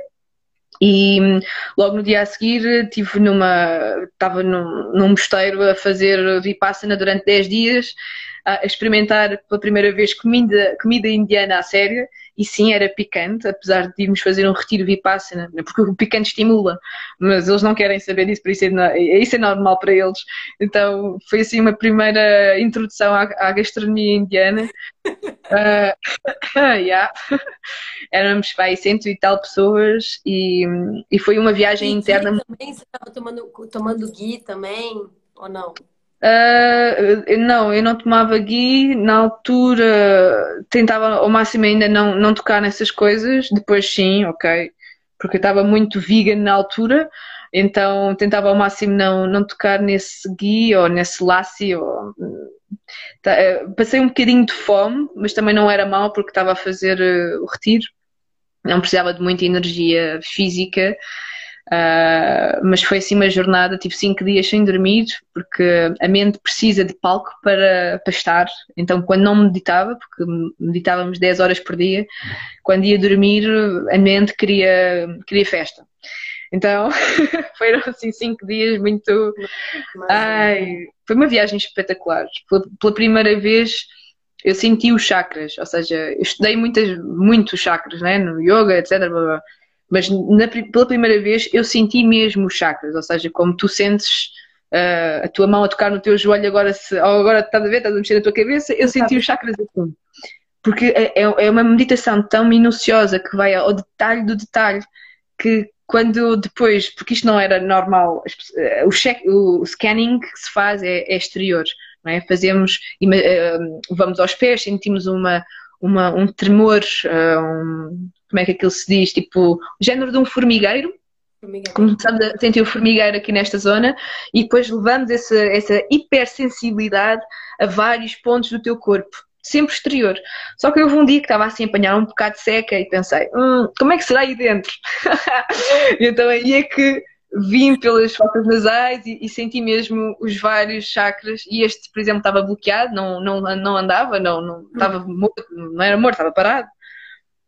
e logo no dia a seguir estive numa estava num, num mosteiro a fazer Vipassana durante 10 dias a experimentar pela primeira vez comida, comida indiana a sério e sim, era picante, apesar de irmos fazer um retiro vipassana, porque o picante estimula, mas eles não querem saber disso, por isso é, isso é normal para eles. Então foi assim uma primeira introdução à, à gastronomia indiana. Uh, yeah. Éramos vai, cento e tal pessoas e, e foi uma viagem e interna. Também você estava tomando, tomando ghee também, ou não? Uh, não, eu não tomava ghee, na altura tentava ao máximo ainda não, não tocar nessas coisas, depois sim, ok, porque eu estava muito vegan na altura, então tentava ao máximo não, não tocar nesse ghee ou nesse lassi. Ou... Tá, eh, passei um bocadinho de fome, mas também não era mal porque estava a fazer uh, o retiro, não precisava de muita energia física Uh, mas foi assim uma jornada, tive cinco dias sem dormir, porque a mente precisa de palco para, para estar. Então, quando não meditava, porque meditávamos 10 horas por dia, quando ia dormir, a mente queria, queria festa. Então, foram assim cinco dias muito. Ai, foi uma viagem espetacular. Pela, pela primeira vez eu senti os chakras, ou seja, eu estudei muitas, muitos chakras, né, no yoga, etc. Blá, blá. Mas na, pela primeira vez eu senti mesmo os chakras, ou seja, como tu sentes uh, a tua mão a tocar no teu joelho, agora, se, agora estás a ver, estás a mexer na tua cabeça, eu senti os chakras assim. Porque é, é, é uma meditação tão minuciosa que vai ao detalhe do detalhe que quando depois, porque isto não era normal, eh, o, check, o scanning que se faz é, é exterior, não é? Fazemos, eh, vamos aos pés, sentimos uma, uma, um tremor, um, como é que aquilo se diz, tipo, o género de um formigueiro. formigueiro. Começamos a sentir o formigueiro aqui nesta zona e depois levamos essa, essa hipersensibilidade a vários pontos do teu corpo sempre exterior. Só que houve um dia que estava assim a apanhar um bocado seca e pensei, hum, como é que será aí dentro? então aí é que vim pelas fotos nasais e, e, senti mesmo os vários chakras. E este, por exemplo, estava bloqueado, não, não, não andava, não, não estava morto, não era morto, estava parado.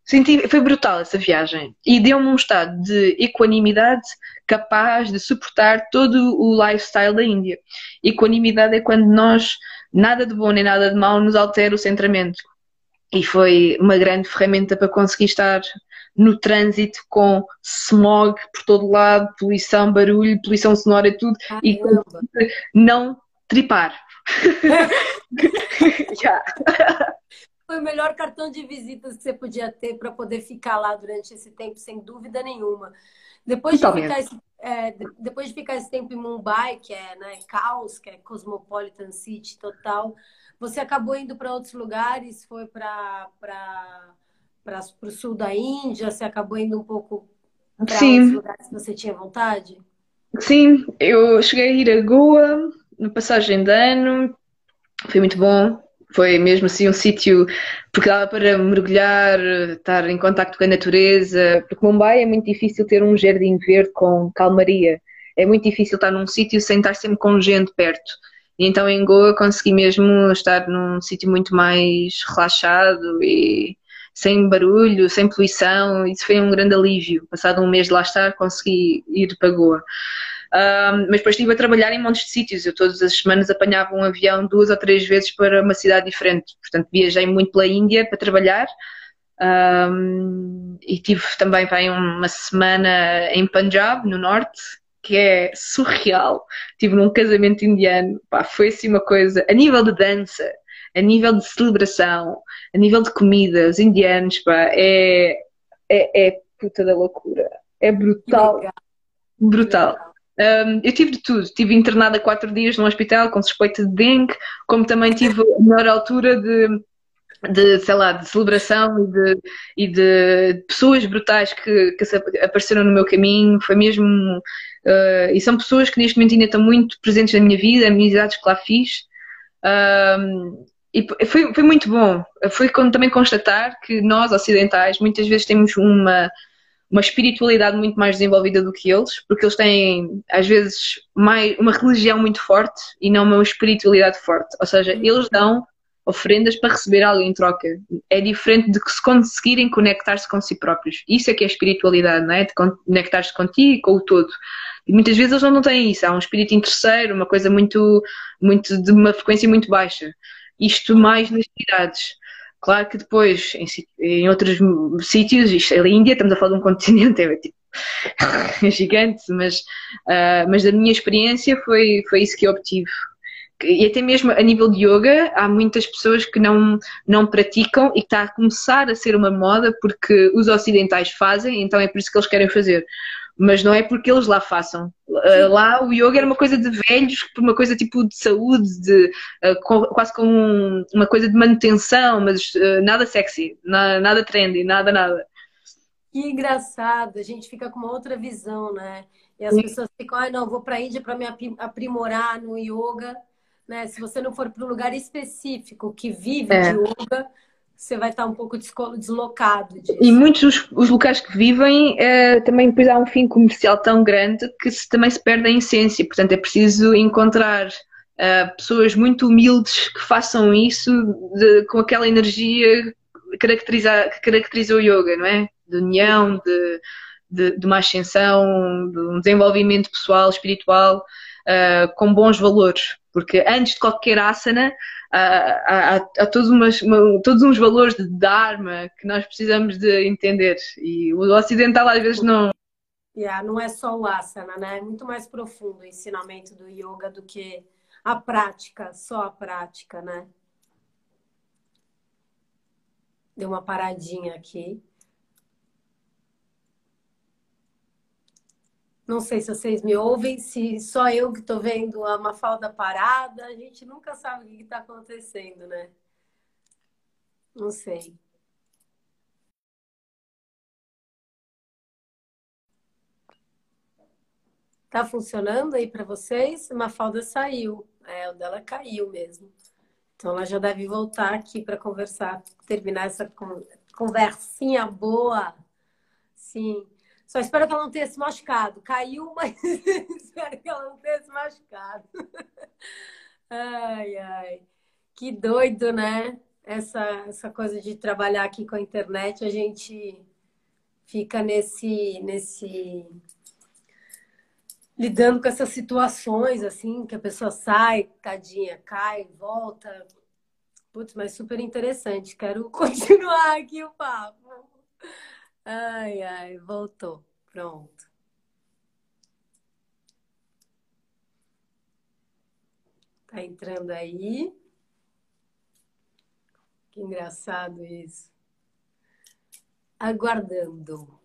Senti, foi brutal essa viagem e deu-me um estado de equanimidade capaz de suportar todo o lifestyle da Índia. Equanimidade é quando nós, nada de bom nem nada de mau, nos altera o centramento. E foi uma grande ferramenta para conseguir estar no trânsito com smog por todo lado, poluição, barulho, poluição sonora e tudo, ah, e não tripar. yeah. Foi o melhor cartão de visitas que você podia ter para poder ficar lá durante esse tempo, sem dúvida nenhuma. Depois de, ficar esse, é, depois de ficar esse tempo em Mumbai, que é né, caos, que é Cosmopolitan City total, você acabou indo para outros lugares, foi para o sul da Índia, você acabou indo um pouco para outros lugares que você tinha vontade? Sim, eu cheguei a ir a Goa, na passagem de ano, foi muito bom. Foi mesmo assim um sítio porque dava para mergulhar, estar em contacto com a natureza. Porque Mumbai é muito difícil ter um jardim verde com calmaria. É muito difícil estar num sítio sem estar sempre com gente perto. E então em Goa consegui mesmo estar num sítio muito mais relaxado e sem barulho, sem poluição. Isso foi um grande alívio. Passado um mês de lá estar, consegui ir para Goa. Um, mas depois estive a trabalhar em montes de sítios. Eu todas as semanas apanhava um avião duas ou três vezes para uma cidade diferente. Portanto, viajei muito pela Índia para trabalhar. Um, e tive também vai, uma semana em Punjab, no norte, que é surreal. Estive num casamento indiano. Pá, foi assim uma coisa. A nível de dança, a nível de celebração, a nível de comida, os indianos, pá, é, é, é puta da loucura. É brutal. Brutal. Um, eu tive de tudo. Estive internada quatro dias no hospital com suspeita de dengue, como também tive a melhor altura de, de sei lá, de celebração e de, e de pessoas brutais que, que apareceram no meu caminho. Foi mesmo. Uh, e são pessoas que neste momento ainda estão muito presentes na minha vida, amizades que lá fiz. E foi, foi muito bom. Foi também constatar que nós, ocidentais, muitas vezes temos uma uma espiritualidade muito mais desenvolvida do que eles, porque eles têm, às vezes, mais, uma religião muito forte e não uma espiritualidade forte. Ou seja, uhum. eles dão ofrendas para receber algo em troca. É diferente de que se conseguirem conectar-se com si próprios. Isso é que é espiritualidade, não é? De conectar-se contigo e com o todo. E muitas vezes eles não têm isso. Há um espírito interesseiro, uma coisa muito, muito de uma frequência muito baixa. Isto mais nas cidades. Claro que depois, em, em outros sítios, isto é a Índia, estamos a falar de um continente, é tipo é gigante, mas, uh, mas da minha experiência foi, foi isso que eu obtive. E até mesmo a nível de yoga, há muitas pessoas que não, não praticam e que está a começar a ser uma moda porque os ocidentais fazem, então é por isso que eles querem fazer mas não é porque eles lá façam. Uh, lá o yoga era uma coisa de velhos, uma coisa tipo de saúde, de, uh, com, quase como um, uma coisa de manutenção, mas uh, nada sexy, na, nada trendy, nada, nada. Que engraçado, a gente fica com uma outra visão, né? E as Sim. pessoas ficam, ah, não, vou para a Índia para me aprimorar no yoga. Né? Se você não for para um lugar específico que vive é. de yoga, você vai estar um pouco deslocado disso. E muitos dos os locais que vivem é, também depois há um fim comercial tão grande que se, também se perde a essência. Portanto, é preciso encontrar uh, pessoas muito humildes que façam isso de, com aquela energia caracteriza, que caracteriza o yoga, não é? De união, de, de, de uma ascensão, de um desenvolvimento pessoal, espiritual, uh, com bons valores. Porque antes de qualquer asana, há, há, há todos, umas, uma, todos uns valores de Dharma que nós precisamos de entender e o ocidental às vezes não. Yeah, não é só o asana, né? É muito mais profundo o ensinamento do yoga do que a prática, só a prática, né? Deu uma paradinha aqui. Não sei se vocês me ouvem, se só eu que estou vendo a Mafalda parada, a gente nunca sabe o que está acontecendo, né? Não sei. Tá funcionando aí para vocês? Mafalda saiu. É, o dela caiu mesmo. Então ela já deve voltar aqui para conversar, terminar essa conversinha boa. Sim. Só espero que ela não tenha se machucado. Caiu, mas espero que ela não tenha se machucado. ai, ai. Que doido, né? Essa, essa coisa de trabalhar aqui com a internet, a gente fica nesse, nesse lidando com essas situações assim, que a pessoa sai, tadinha, cai, volta. Putz, mas super interessante. Quero continuar aqui o papo. Ai, ai, voltou. Pronto. Tá entrando aí. Que engraçado isso. Aguardando.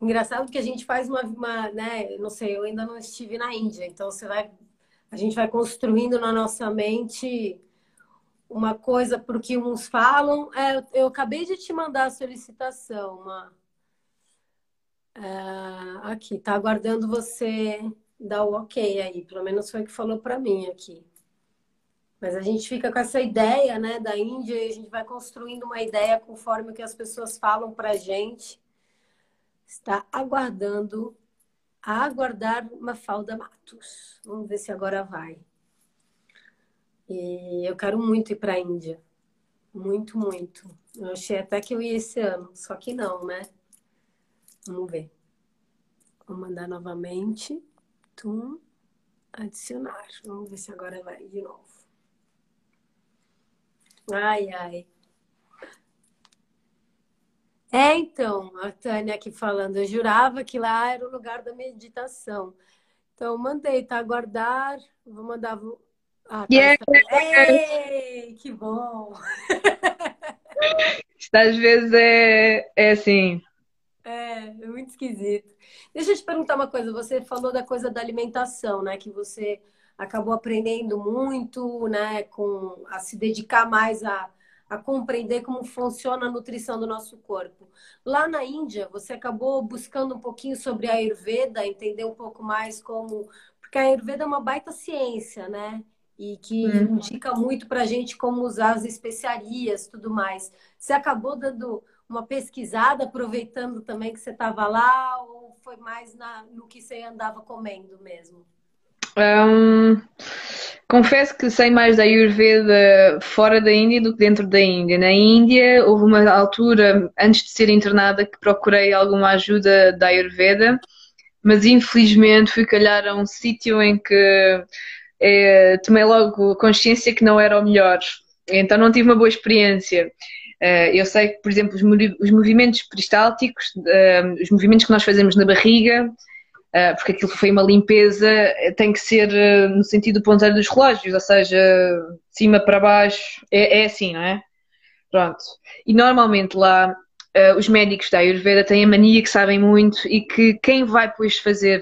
Engraçado que a gente faz uma, uma, né? Não sei, eu ainda não estive na Índia, então você vai, a gente vai construindo na nossa mente uma coisa porque uns falam. É, eu acabei de te mandar a solicitação, uma, é, aqui, tá aguardando você dar o ok aí, pelo menos foi o que falou para mim aqui. Mas a gente fica com essa ideia, né, da Índia e a gente vai construindo uma ideia conforme o que as pessoas falam para gente está aguardando a aguardar Mafalda Matos. Vamos ver se agora vai. E eu quero muito ir para a Índia. Muito, muito. Eu achei até que eu ia esse ano, só que não, né? Vamos ver. Vou mandar novamente. Tum, adicionar. Vamos ver se agora vai de novo. Ai, ai. É, então, a Tânia aqui falando, eu jurava que lá era o lugar da meditação. Então, mandei, tá? Aguardar, vou mandar. Ah, tá, yeah. Ei, que bom! Às vezes é, é assim. É, é muito esquisito. Deixa eu te perguntar uma coisa. Você falou da coisa da alimentação, né? Que você acabou aprendendo muito, né? Com, a se dedicar mais a a compreender como funciona a nutrição do nosso corpo. Lá na Índia, você acabou buscando um pouquinho sobre a Ayurveda, entender um pouco mais como. Porque a Ayurveda é uma baita ciência, né? E que uhum. indica muito para a gente como usar as especiarias tudo mais. Você acabou dando uma pesquisada, aproveitando também que você estava lá, ou foi mais na, no que você andava comendo mesmo? Um, confesso que sei mais da Ayurveda fora da Índia do que dentro da Índia. Na Índia houve uma altura, antes de ser internada, que procurei alguma ajuda da Ayurveda, mas infelizmente fui calhar a um sítio em que é, tomei logo consciência que não era o melhor. Então não tive uma boa experiência. Uh, eu sei que, por exemplo, os, movimentos peristálticos, uh, os movimentos que nós fazemos na barriga, porque aquilo foi uma limpeza, tem que ser no sentido do ponteiro dos relógios, ou seja, de cima para baixo, é, é assim, não é? Pronto. E normalmente lá os médicos da Ayurveda têm a mania que sabem muito e que quem vai depois fazer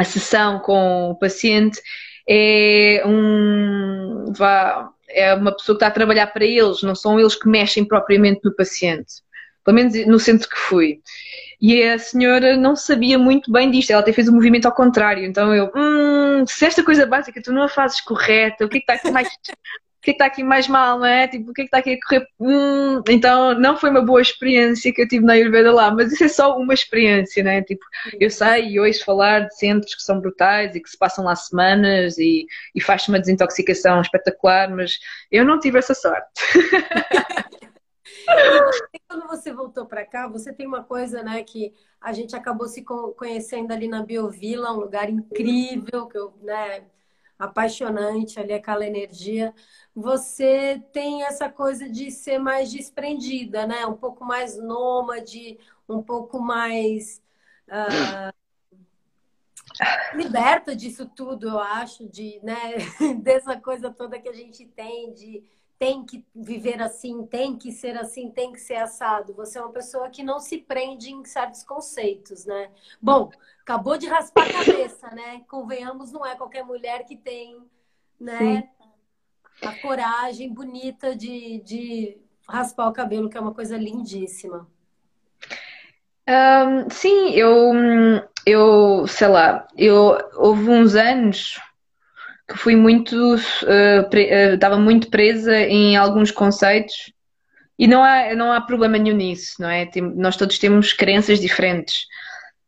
a sessão com o paciente é um vá, é uma pessoa que está a trabalhar para eles, não são eles que mexem propriamente no paciente. Pelo menos no centro que fui. E a senhora não sabia muito bem disto, ela até fez o movimento ao contrário. Então eu, hum, se esta coisa básica tu não a fazes correta, o que é que está mais. O que é que está aqui mais mal, não é? Tipo, o que é que está aqui a correr? Hum, então, não foi uma boa experiência que eu tive na Ayurveda lá, mas isso é só uma experiência, né? Tipo, eu sei e ouço falar de centros que são brutais e que se passam lá semanas e, e faz uma desintoxicação espetacular, mas eu não tive essa sorte. E quando você voltou para cá, você tem uma coisa, né, que a gente acabou se conhecendo ali na Biovila, um lugar incrível, que eu, né, apaixonante ali aquela energia. Você tem essa coisa de ser mais desprendida, né? Um pouco mais nômade, um pouco mais uh, liberta disso tudo, eu acho, de, né, dessa coisa toda que a gente tem de tem que viver assim, tem que ser assim, tem que ser assado. Você é uma pessoa que não se prende em certos conceitos, né? Bom, acabou de raspar a cabeça, né? Convenhamos, não é qualquer mulher que tem, né? Sim. A coragem bonita de, de raspar o cabelo, que é uma coisa lindíssima. Um, sim, eu, eu, sei lá, eu houve uns anos fui muito, uh, pre, uh, estava muito presa em alguns conceitos e não há, não há problema nenhum nisso, não é? Tem, nós todos temos crenças diferentes.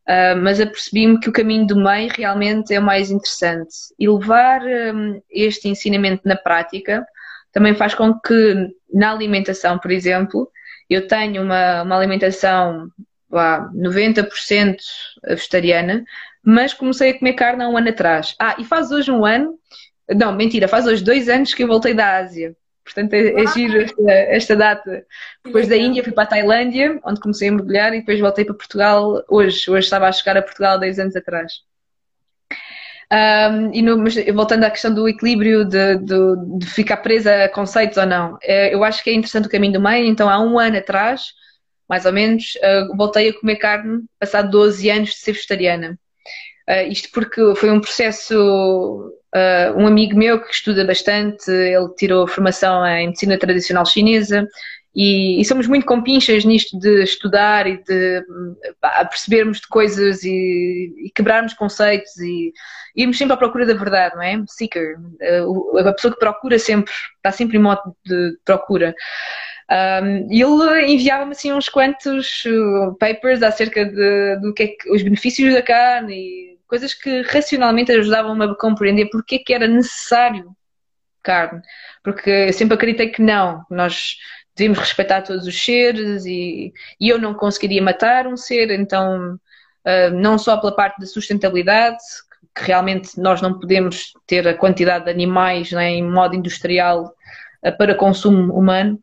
Uh, mas apercebi-me que o caminho do meio realmente é o mais interessante. E levar um, este ensinamento na prática também faz com que na alimentação, por exemplo, eu tenho uma, uma alimentação lá, 90% vegetariana, mas comecei a comer carne há um ano atrás. Ah, e faz hoje um ano, não, mentira, faz hoje dois anos que eu voltei da Ásia. Portanto, é, é giro esta, esta, data. Depois da Índia fui para a Tailândia, onde comecei a mergulhar, e depois voltei para Portugal hoje. Hoje estava a chegar a Portugal há 10 anos atrás. Um, e no, mas voltando à questão do equilíbrio de, de, de, ficar presa a conceitos ou não, é, eu acho que é interessante o caminho do meio. Então, há um ano atrás, mais ou menos, uh, voltei a comer carne, passado 12 anos de ser vegetariana. Uh, isto porque foi um processo. Uh, um amigo meu que estuda bastante, ele tirou formação em medicina tradicional chinesa e, e somos muito compinchas nisto de estudar e de pá, percebermos de coisas e, e, quebrarmos conceitos e irmos sempre à procura da verdade, não é? Seeker, uh, a pessoa que procura sempre, está sempre em modo de procura. Um, ele enviava-me assim uns quantos papers acerca de, do que é que, os benefícios da carne e coisas que racionalmente ajudavam-me a compreender porque é que era necessário carne. Porque eu sempre acreditei que não, nós devíamos respeitar todos os seres e, e eu não conseguiria matar um ser, então, uh, não só pela parte da sustentabilidade, que realmente nós não podemos ter a quantidade de animais né, em modo industrial uh, para consumo humano,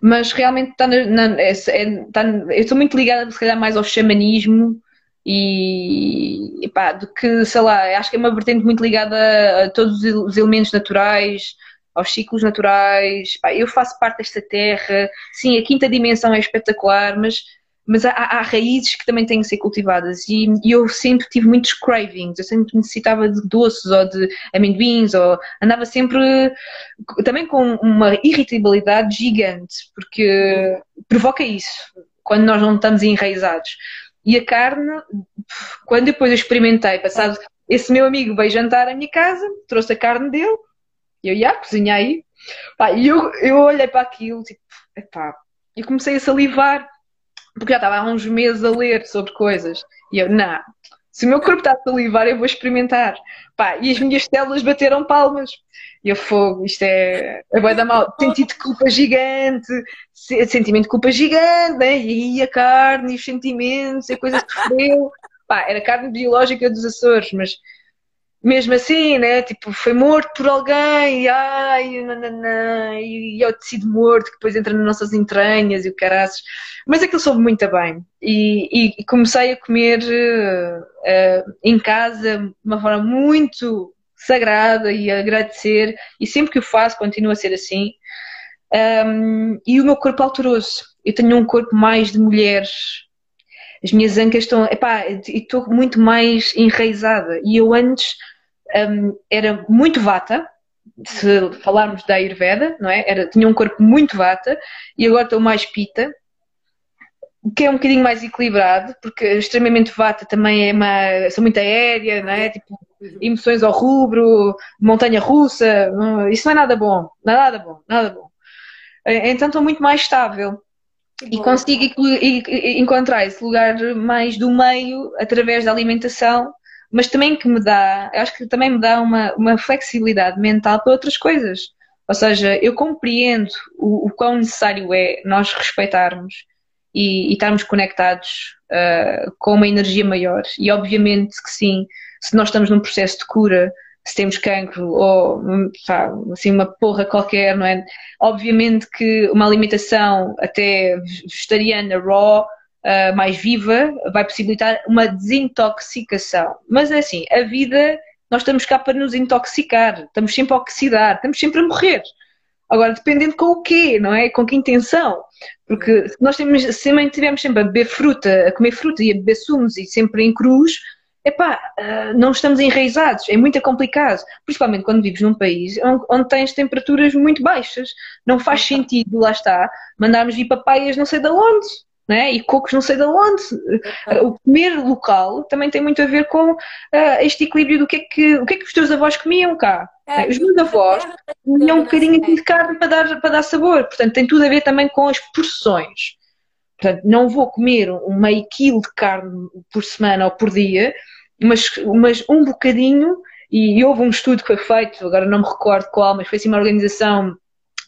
mas realmente está na, na, é, é, está, eu estou muito ligada, se calhar, mais ao xamanismo e, e pá, do que, sei lá, acho que é uma vertente muito ligada a todos os elementos naturais, aos ciclos naturais. Pá, eu faço parte desta terra, sim, a quinta dimensão é espetacular, mas, mas há, há raízes que também têm que ser cultivadas e, e, eu sempre tive muitos cravings, eu sempre necessitava de doces ou de amendoins, ou andava sempre também com uma irritabilidade gigante, porque provoca isso quando nós não estamos enraizados. E a carne, quando depois eu experimentei, passado, esse meu amigo veio jantar à minha casa, trouxe a carne dele, e eu, ia cozinhar aí. E eu, eu olhei para aquilo, tipo, epá, e comecei a salivar, porque já estava há uns meses a ler sobre coisas. E eu, não, se o meu corpo está a salivar, eu vou experimentar. Pá, e as minhas células bateram palmas. E eu fogo, isto é. é vai dar mal. Sentido de culpa gigante, sentimento de culpa gigante, né? e aí a carne e os sentimentos e a coisa que sofreu. Pá, era carne biológica dos Açores, mas mesmo assim, né? Tipo, foi morto por alguém, e ai, nananã, e, e é o tecido morto que depois entra nas nossas entranhas e o caraças. Mas aquilo soube muito bem. E, e comecei a comer uh, em casa de uma forma muito sagrada e agradecer, e sempre que o faço, continua a ser assim. Um, e o meu corpo alterou-se. Eu tenho um corpo mais de mulheres. As minhas ancas estão. Epá, estou muito mais enraizada. E eu antes um, era muito vata, se falarmos da Ayurveda, não é? Era, tinha um corpo muito vata e agora estou mais pita, que é um bocadinho mais equilibrado, porque extremamente vata também é uma, sou muito aérea, não é? Tipo, emoções ao rubro, montanha russa, isso não é nada bom, nada bom, nada bom. Então estou muito mais estável e consigo encontrar esse lugar mais do meio através da alimentação mas também que me dá, acho que também me dá uma, uma flexibilidade mental para outras coisas. Ou seja, eu compreendo o, o quão necessário é nós respeitarmos e, e estarmos conectados uh, com uma energia maior. E obviamente que sim, se nós estamos num processo de cura, se temos cancro ou pá, assim, uma porra qualquer, não é? Obviamente que uma alimentação até vegetariana, raw, uh, mais viva, vai possibilitar uma desintoxicação. Mas é assim, a vida, nós estamos cá para nos intoxicar, estamos sempre a oxidar, estamos sempre a morrer. Agora, dependendo com o quê, não é? Com que intenção? Porque se nós temos, se estivermos sempre a beber fruta, a comer fruta e a beber sumos e sempre em cruz, epá, uh, não estamos enraizados, é muito complicado, principalmente quando vives num país onde, onde tens temperaturas muito baixas. Não faz sentido, lá está, mandarmos vir papaias não sei de onde né? e cocos não sei de onde. O comer local também tem muito a ver com uh, este equilíbrio do que é que, o que é que os teus avós comiam cá. É, Os meus avós tinham um bocadinho de carne para dar, para dar sabor, portanto tem tudo a ver também com as porções. Portanto, não vou comer um meio quilo de carne por semana ou por dia, mas, mas um bocadinho, e, e houve um estudo que foi feito, agora não me recordo qual, mas foi assim uma organização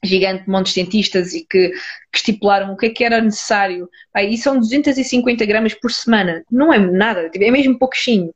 gigante de montes de cientistas e que, que, estipularam o que é que era necessário. e são 250 gramas por semana. Não é nada, tipo, é mesmo pouquinho.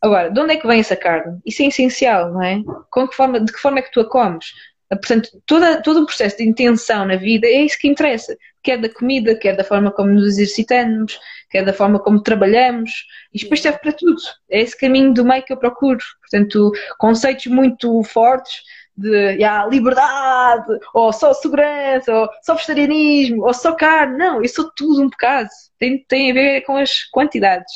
Agora, de onde é que vem essa carne? Isso é essencial, não é? Com que forma, de que forma é que tu a comes? Portanto, toda, todo o processo de intenção na vida é isso que interessa. Quer da comida, quer da forma como nos exercitamos, quer da forma como trabalhamos. E depois serve para tudo. É esse caminho do meio que eu procuro. Portanto, conceitos muito fortes de yeah, liberdade, ou só segurança, ou só vegetarianismo, ou só carne. Não, eu sou tudo um bocado. Tem, tem a ver com as quantidades.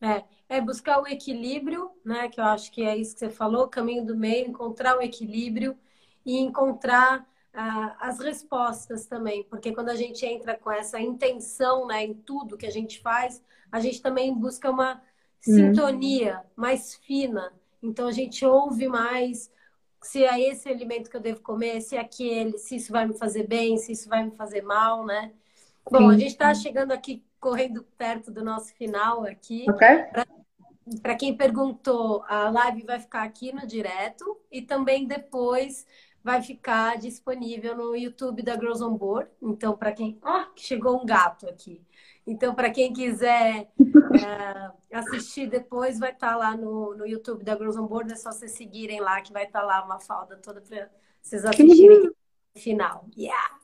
É, é buscar o equilíbrio, né? Que eu acho que é isso que você falou, o caminho do meio, encontrar o equilíbrio e encontrar ah, as respostas também, porque quando a gente entra com essa intenção né, em tudo que a gente faz, a gente também busca uma hum. sintonia mais fina. Então a gente ouve mais se é esse alimento que eu devo comer, se é aquele, se isso vai me fazer bem, se isso vai me fazer mal, né? Bom, a gente está chegando aqui, correndo perto do nosso final aqui. Ok. Para quem perguntou, a live vai ficar aqui no direto e também depois vai ficar disponível no YouTube da Girls on Board. Então, para quem. Oh, chegou um gato aqui. Então, para quem quiser é, assistir depois, vai estar tá lá no, no YouTube da Girls on Board. É só vocês seguirem lá, que vai estar tá lá uma falda toda para vocês assistirem no final. Yeah!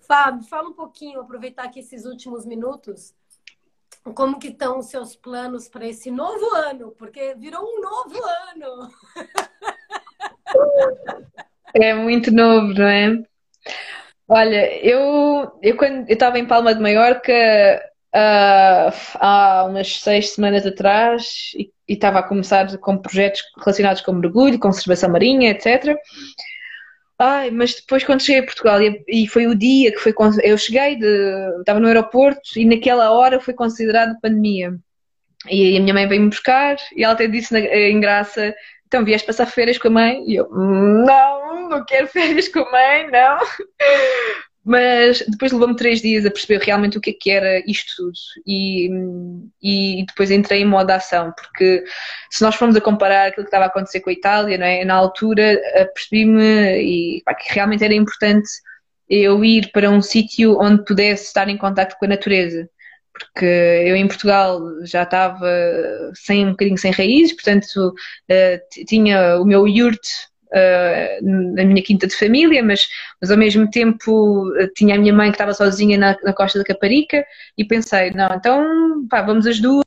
Fábio, fala um pouquinho, aproveitar aqui esses últimos minutos. Como que estão os seus planos para esse novo ano? Porque virou um novo ano. É muito novo, não é? Olha, eu, eu quando eu estava em Palma de Maiorca uh, há umas seis semanas atrás e estava a começar com projetos relacionados com mergulho, conservação marinha, etc. Ai, mas depois quando cheguei a Portugal e, e foi o dia que foi eu cheguei de, estava no aeroporto e naquela hora foi considerado pandemia. E a minha mãe veio-me buscar e ela até disse na, em graça então vieste passar férias com a mãe? E eu, não, não quero férias com a mãe, não. Mas depois levou-me três dias a perceber realmente o que, é que era isto tudo. E, e depois entrei em modo ação, porque se nós formos a comparar aquilo que estava a acontecer com a Itália, não é? na altura percebi-me e, que realmente era importante eu ir para um sítio onde pudesse estar em contato com a natureza porque eu em Portugal já estava sem, um bocadinho sem raízes, portanto uh, tinha o meu yurt uh, na minha quinta de família, mas, mas ao mesmo tempo uh, tinha a minha mãe que estava sozinha na, na costa da Caparica e pensei, não, então pá, vamos as duas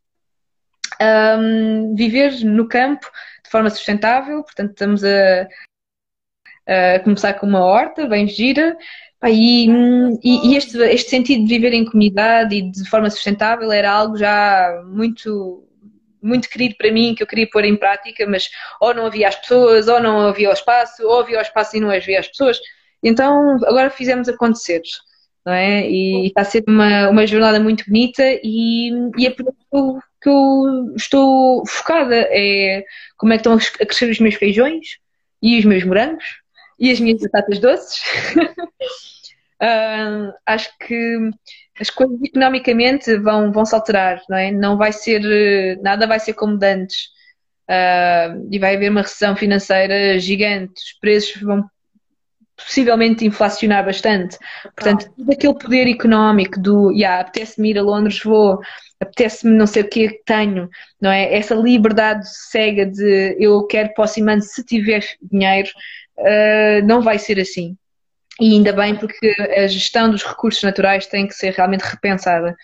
um, viver no campo de forma sustentável, portanto estamos a, a começar com uma horta bem gira, e, e, este, este sentido de viver em comunidade e de forma sustentável era algo já muito muito querido para mim, que eu queria pôr em prática, mas ou não havia as pessoas, ou não havia o espaço, ou havia o espaço e não havia as pessoas. Então agora fizemos acontecer, não é? E está a ser uma, uma jornada muito bonita e, e é por isso que eu estou focada. É como é que estão a crescer os meus feijões e os meus morangos e as minhas batatas doces. uh, acho que as coisas economicamente vão, vão se alterar, não é? Não vai ser, nada vai ser como antes. Uh, e vai haver uma recessão financeira gigante, os preços vão possivelmente inflacionar bastante. Portanto, todo aquele poder económico do, yeah, apetece-me ir a Londres, vou, apetece-me não sei o que tenho, não é? Essa liberdade cega de eu quero posso ir se tiver dinheiro, uh, não vai ser assim. E ainda bem porque a gestão dos recursos naturais tem que ser realmente repensada.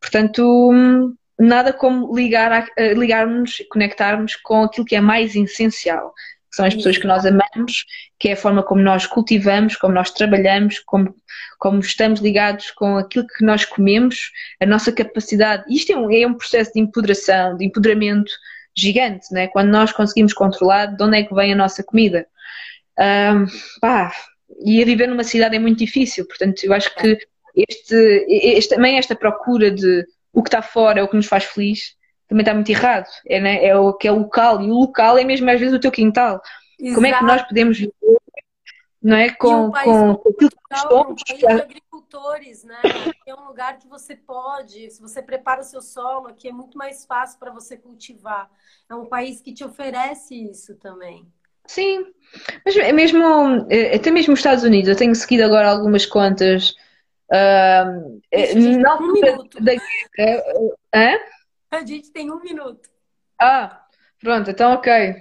Portanto, nada como ligar ligarmos, conectarmos com aquilo que é mais essencial, que são as pessoas que nós amamos, que é a forma como nós cultivamos, como nós trabalhamos, como, como estamos ligados com aquilo que nós comemos, a nossa capacidade. Isto é um, é um processo de empoderação, de empoderamento gigante, né? quando nós conseguimos controlar de onde é que vem a nossa comida. Um, pá, e a viver numa cidade é muito difícil, portanto, eu acho que este, este, também esta procura de o que está fora é o que nos faz feliz, também está muito errado. É, né? é o que é local, e o local é mesmo às vezes o teu quintal. Exato. Como é que nós podemos viver não é? com, um com, com aquilo que somos. Um país de agricultores, né? é um lugar que você pode, se você prepara o seu solo, aqui é muito mais fácil para você cultivar. É um país que te oferece isso também. Sim, mas é mesmo, é, até mesmo os Estados Unidos, eu tenho seguido agora algumas contas. Uh, um minuto. Da, hã? A gente tem um minuto. Ah, pronto, então ok.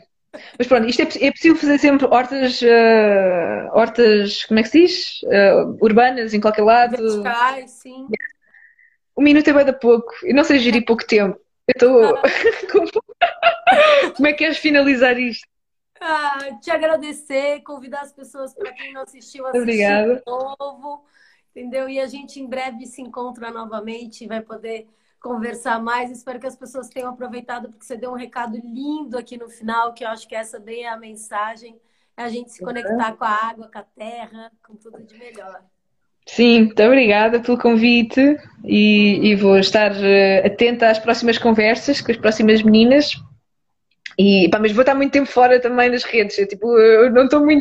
Mas pronto, isto é, é possível fazer sempre hortas, uh, hortas, como é que se diz? Uh, urbanas em qualquer lado. Verticais, sim. Um minuto é bem da pouco. Eu não sei gerir pouco tempo. Eu estou. como é que queres finalizar isto? Ah, te agradecer, convidar as pessoas para quem não assistiu assistir Obrigada. de novo, entendeu? E a gente em breve se encontra novamente e vai poder conversar mais. Espero que as pessoas tenham aproveitado, porque você deu um recado lindo aqui no final, que eu acho que essa bem é a mensagem. É a gente se conectar com a água, com a terra, com tudo de melhor. Sim, muito obrigada pelo convite e, e vou estar uh, atenta às próximas conversas com as próximas meninas. E, pá, mas vou estar muito tempo fora também nas redes. Eu, tipo, eu não estou muito